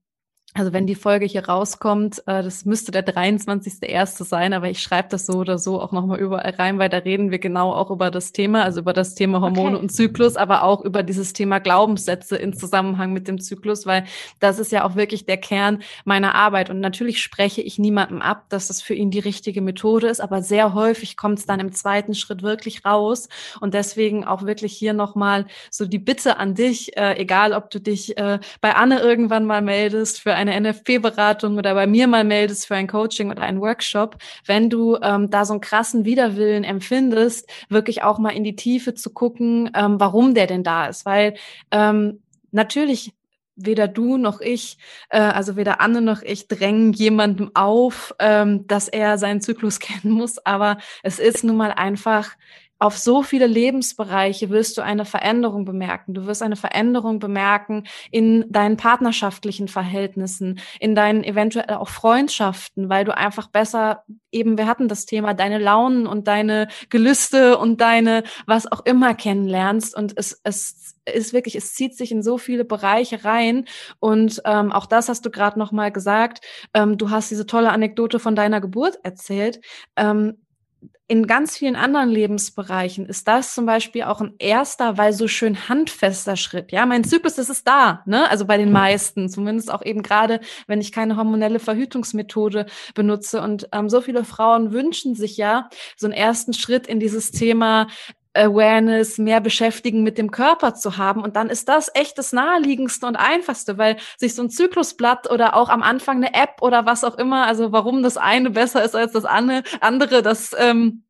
also wenn die Folge hier rauskommt, äh, das müsste der 23.01. sein, aber ich schreibe das so oder so auch nochmal überall rein, weil da reden wir genau auch über das Thema, also über das Thema Hormone okay. und Zyklus, aber auch über dieses Thema Glaubenssätze in Zusammenhang mit dem Zyklus, weil das ist ja auch wirklich der Kern meiner Arbeit. Und natürlich spreche ich niemandem ab, dass das für ihn die richtige Methode ist, aber sehr häufig kommt es dann im zweiten Schritt wirklich raus. Und deswegen auch wirklich hier nochmal so die Bitte an dich, äh, egal ob du dich äh, bei Anne irgendwann mal meldest für ein eine NFP-Beratung oder bei mir mal meldest für ein Coaching oder einen Workshop, wenn du ähm, da so einen krassen Widerwillen empfindest, wirklich auch mal in die Tiefe zu gucken, ähm, warum der denn da ist. Weil ähm, natürlich weder du noch ich, äh, also weder Anne noch ich drängen jemandem auf, ähm, dass er seinen Zyklus kennen muss, aber es ist nun mal einfach auf so viele Lebensbereiche wirst du eine Veränderung bemerken. Du wirst eine Veränderung bemerken in deinen partnerschaftlichen Verhältnissen, in deinen eventuell auch Freundschaften, weil du einfach besser eben, wir hatten das Thema, deine Launen und deine Gelüste und deine was auch immer kennenlernst. Und es, es ist wirklich, es zieht sich in so viele Bereiche rein. Und ähm, auch das hast du gerade noch mal gesagt. Ähm, du hast diese tolle Anekdote von deiner Geburt erzählt. Ähm, in ganz vielen anderen Lebensbereichen ist das zum Beispiel auch ein erster, weil so schön handfester Schritt. Ja, mein Zyklus, das ist da, ne? Also bei den meisten, zumindest auch eben gerade, wenn ich keine hormonelle Verhütungsmethode benutze. Und ähm, so viele Frauen wünschen sich ja so einen ersten Schritt in dieses Thema Awareness, mehr beschäftigen mit dem Körper zu haben. Und dann ist das echt das naheliegendste und einfachste, weil sich so ein Zyklusblatt oder auch am Anfang eine App oder was auch immer, also warum das eine besser ist als das andere, das ähm,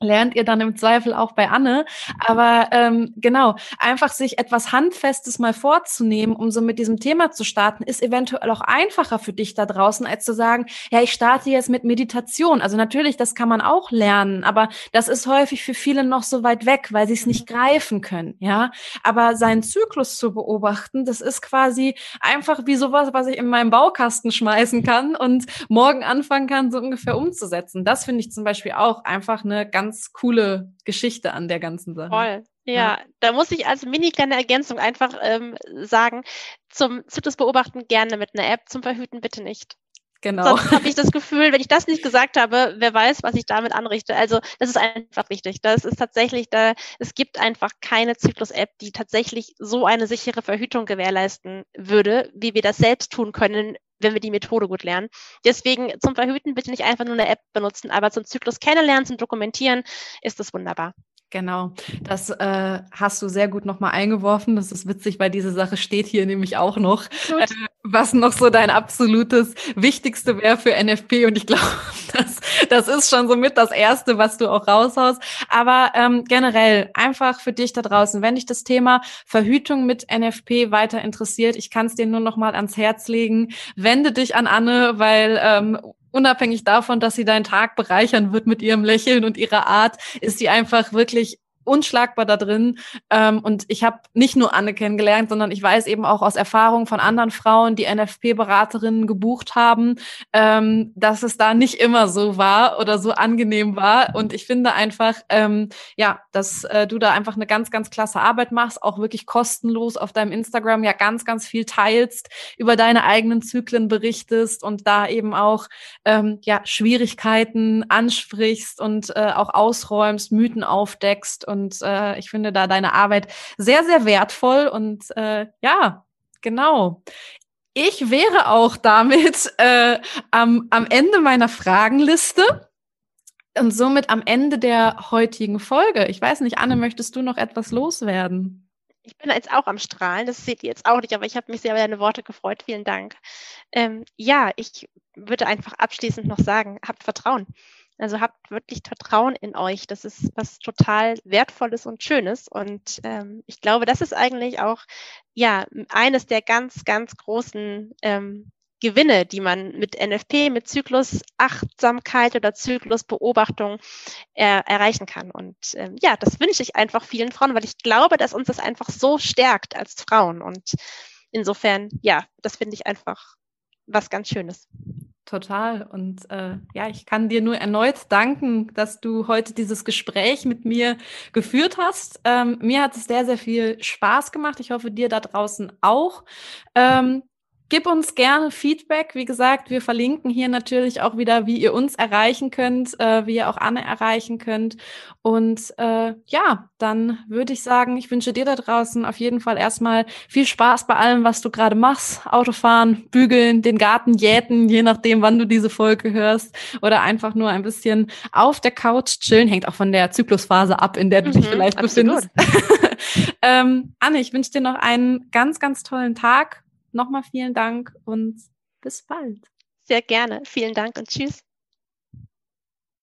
lernt ihr dann im Zweifel auch bei Anne. Aber ähm, genau, einfach sich etwas Handfestes mal vorzunehmen, um so mit diesem Thema zu starten, ist eventuell auch einfacher für dich da draußen, als zu sagen, ja, ich starte jetzt mit Meditation. Also natürlich, das kann man auch lernen, aber das ist häufig für viele noch so weit weg, weil sie es nicht greifen können, ja. Aber seinen Zyklus zu beobachten, das ist quasi einfach wie sowas, was ich in meinem Baukasten schmeißen kann und morgen anfangen kann, so ungefähr umzusetzen. Das finde ich zum Beispiel auch einfach eine ganz ganz coole Geschichte an der ganzen Sache.
Voll. Ja, ja. da muss ich als mini kleine Ergänzung einfach ähm, sagen, zum Zyklus beobachten gerne mit einer App, zum Verhüten bitte nicht. Genau. Sonst habe ich das Gefühl, wenn ich das nicht gesagt habe, wer weiß, was ich damit anrichte. Also das ist einfach wichtig. Das ist tatsächlich da, es gibt einfach keine Zyklus-App, die tatsächlich so eine sichere Verhütung gewährleisten würde, wie wir das selbst tun können, wenn wir die Methode gut lernen. Deswegen zum Verhüten bitte nicht einfach nur eine App benutzen, aber zum Zyklus kennenlernen, zum Dokumentieren ist das wunderbar.
Genau, das äh, hast du sehr gut nochmal eingeworfen. Das ist witzig, weil diese Sache steht hier nämlich auch noch. Äh, was noch so dein absolutes Wichtigste wäre für NFP. Und ich glaube, das, das ist schon so mit das Erste, was du auch raushaust. Aber ähm, generell einfach für dich da draußen, wenn dich das Thema Verhütung mit NFP weiter interessiert, ich kann es dir nur noch mal ans Herz legen. Wende dich an Anne, weil ähm, unabhängig davon, dass sie deinen Tag bereichern wird mit ihrem Lächeln und ihrer Art, ist sie einfach wirklich unschlagbar da drin. Ähm, und ich habe nicht nur Anne kennengelernt, sondern ich weiß eben auch aus Erfahrung von anderen Frauen, die NFP-Beraterinnen gebucht haben, ähm, dass es da nicht immer so war oder so angenehm war. Und ich finde einfach, ähm, ja, dass äh, du da einfach eine ganz, ganz klasse Arbeit machst, auch wirklich kostenlos auf deinem Instagram ja ganz, ganz viel teilst, über deine eigenen Zyklen berichtest und da eben auch ähm, ja Schwierigkeiten ansprichst und äh, auch ausräumst, Mythen aufdeckst und äh, ich finde da deine Arbeit sehr, sehr wertvoll und äh, ja, genau. Ich wäre auch damit äh, am, am Ende meiner Fragenliste und somit am Ende der heutigen Folge. Ich weiß nicht, Anne, möchtest du noch etwas loswerden?
Ich bin jetzt auch am Strahlen, das seht ihr jetzt auch nicht, aber ich habe mich sehr über deine Worte gefreut. Vielen Dank. Ähm, ja, ich würde einfach abschließend noch sagen, habt Vertrauen. Also habt wirklich Vertrauen in euch. Das ist was total Wertvolles und Schönes. Und ähm, ich glaube, das ist eigentlich auch ja eines der ganz, ganz großen ähm, Gewinne, die man mit NFP, mit Zyklusachtsamkeit oder Zyklusbeobachtung äh, erreichen kann. Und ähm, ja, das wünsche ich einfach vielen Frauen, weil ich glaube, dass uns das einfach so stärkt als Frauen. Und insofern, ja, das finde ich einfach was ganz Schönes.
Total. Und äh, ja, ich kann dir nur erneut danken, dass du heute dieses Gespräch mit mir geführt hast. Ähm, mir hat es sehr, sehr viel Spaß gemacht. Ich hoffe, dir da draußen auch. Ähm, Gib uns gerne Feedback. Wie gesagt, wir verlinken hier natürlich auch wieder, wie ihr uns erreichen könnt, äh, wie ihr auch Anne erreichen könnt. Und äh, ja, dann würde ich sagen, ich wünsche dir da draußen auf jeden Fall erstmal viel Spaß bei allem, was du gerade machst. Autofahren, bügeln, den Garten jäten, je nachdem, wann du diese Folge hörst. Oder einfach nur ein bisschen auf der Couch chillen. Hängt auch von der Zyklusphase ab, in der du mhm, dich vielleicht absolut. befindest. ähm, Anne, ich wünsche dir noch einen ganz, ganz tollen Tag Nochmal vielen Dank und bis bald.
Sehr gerne. Vielen Dank und tschüss.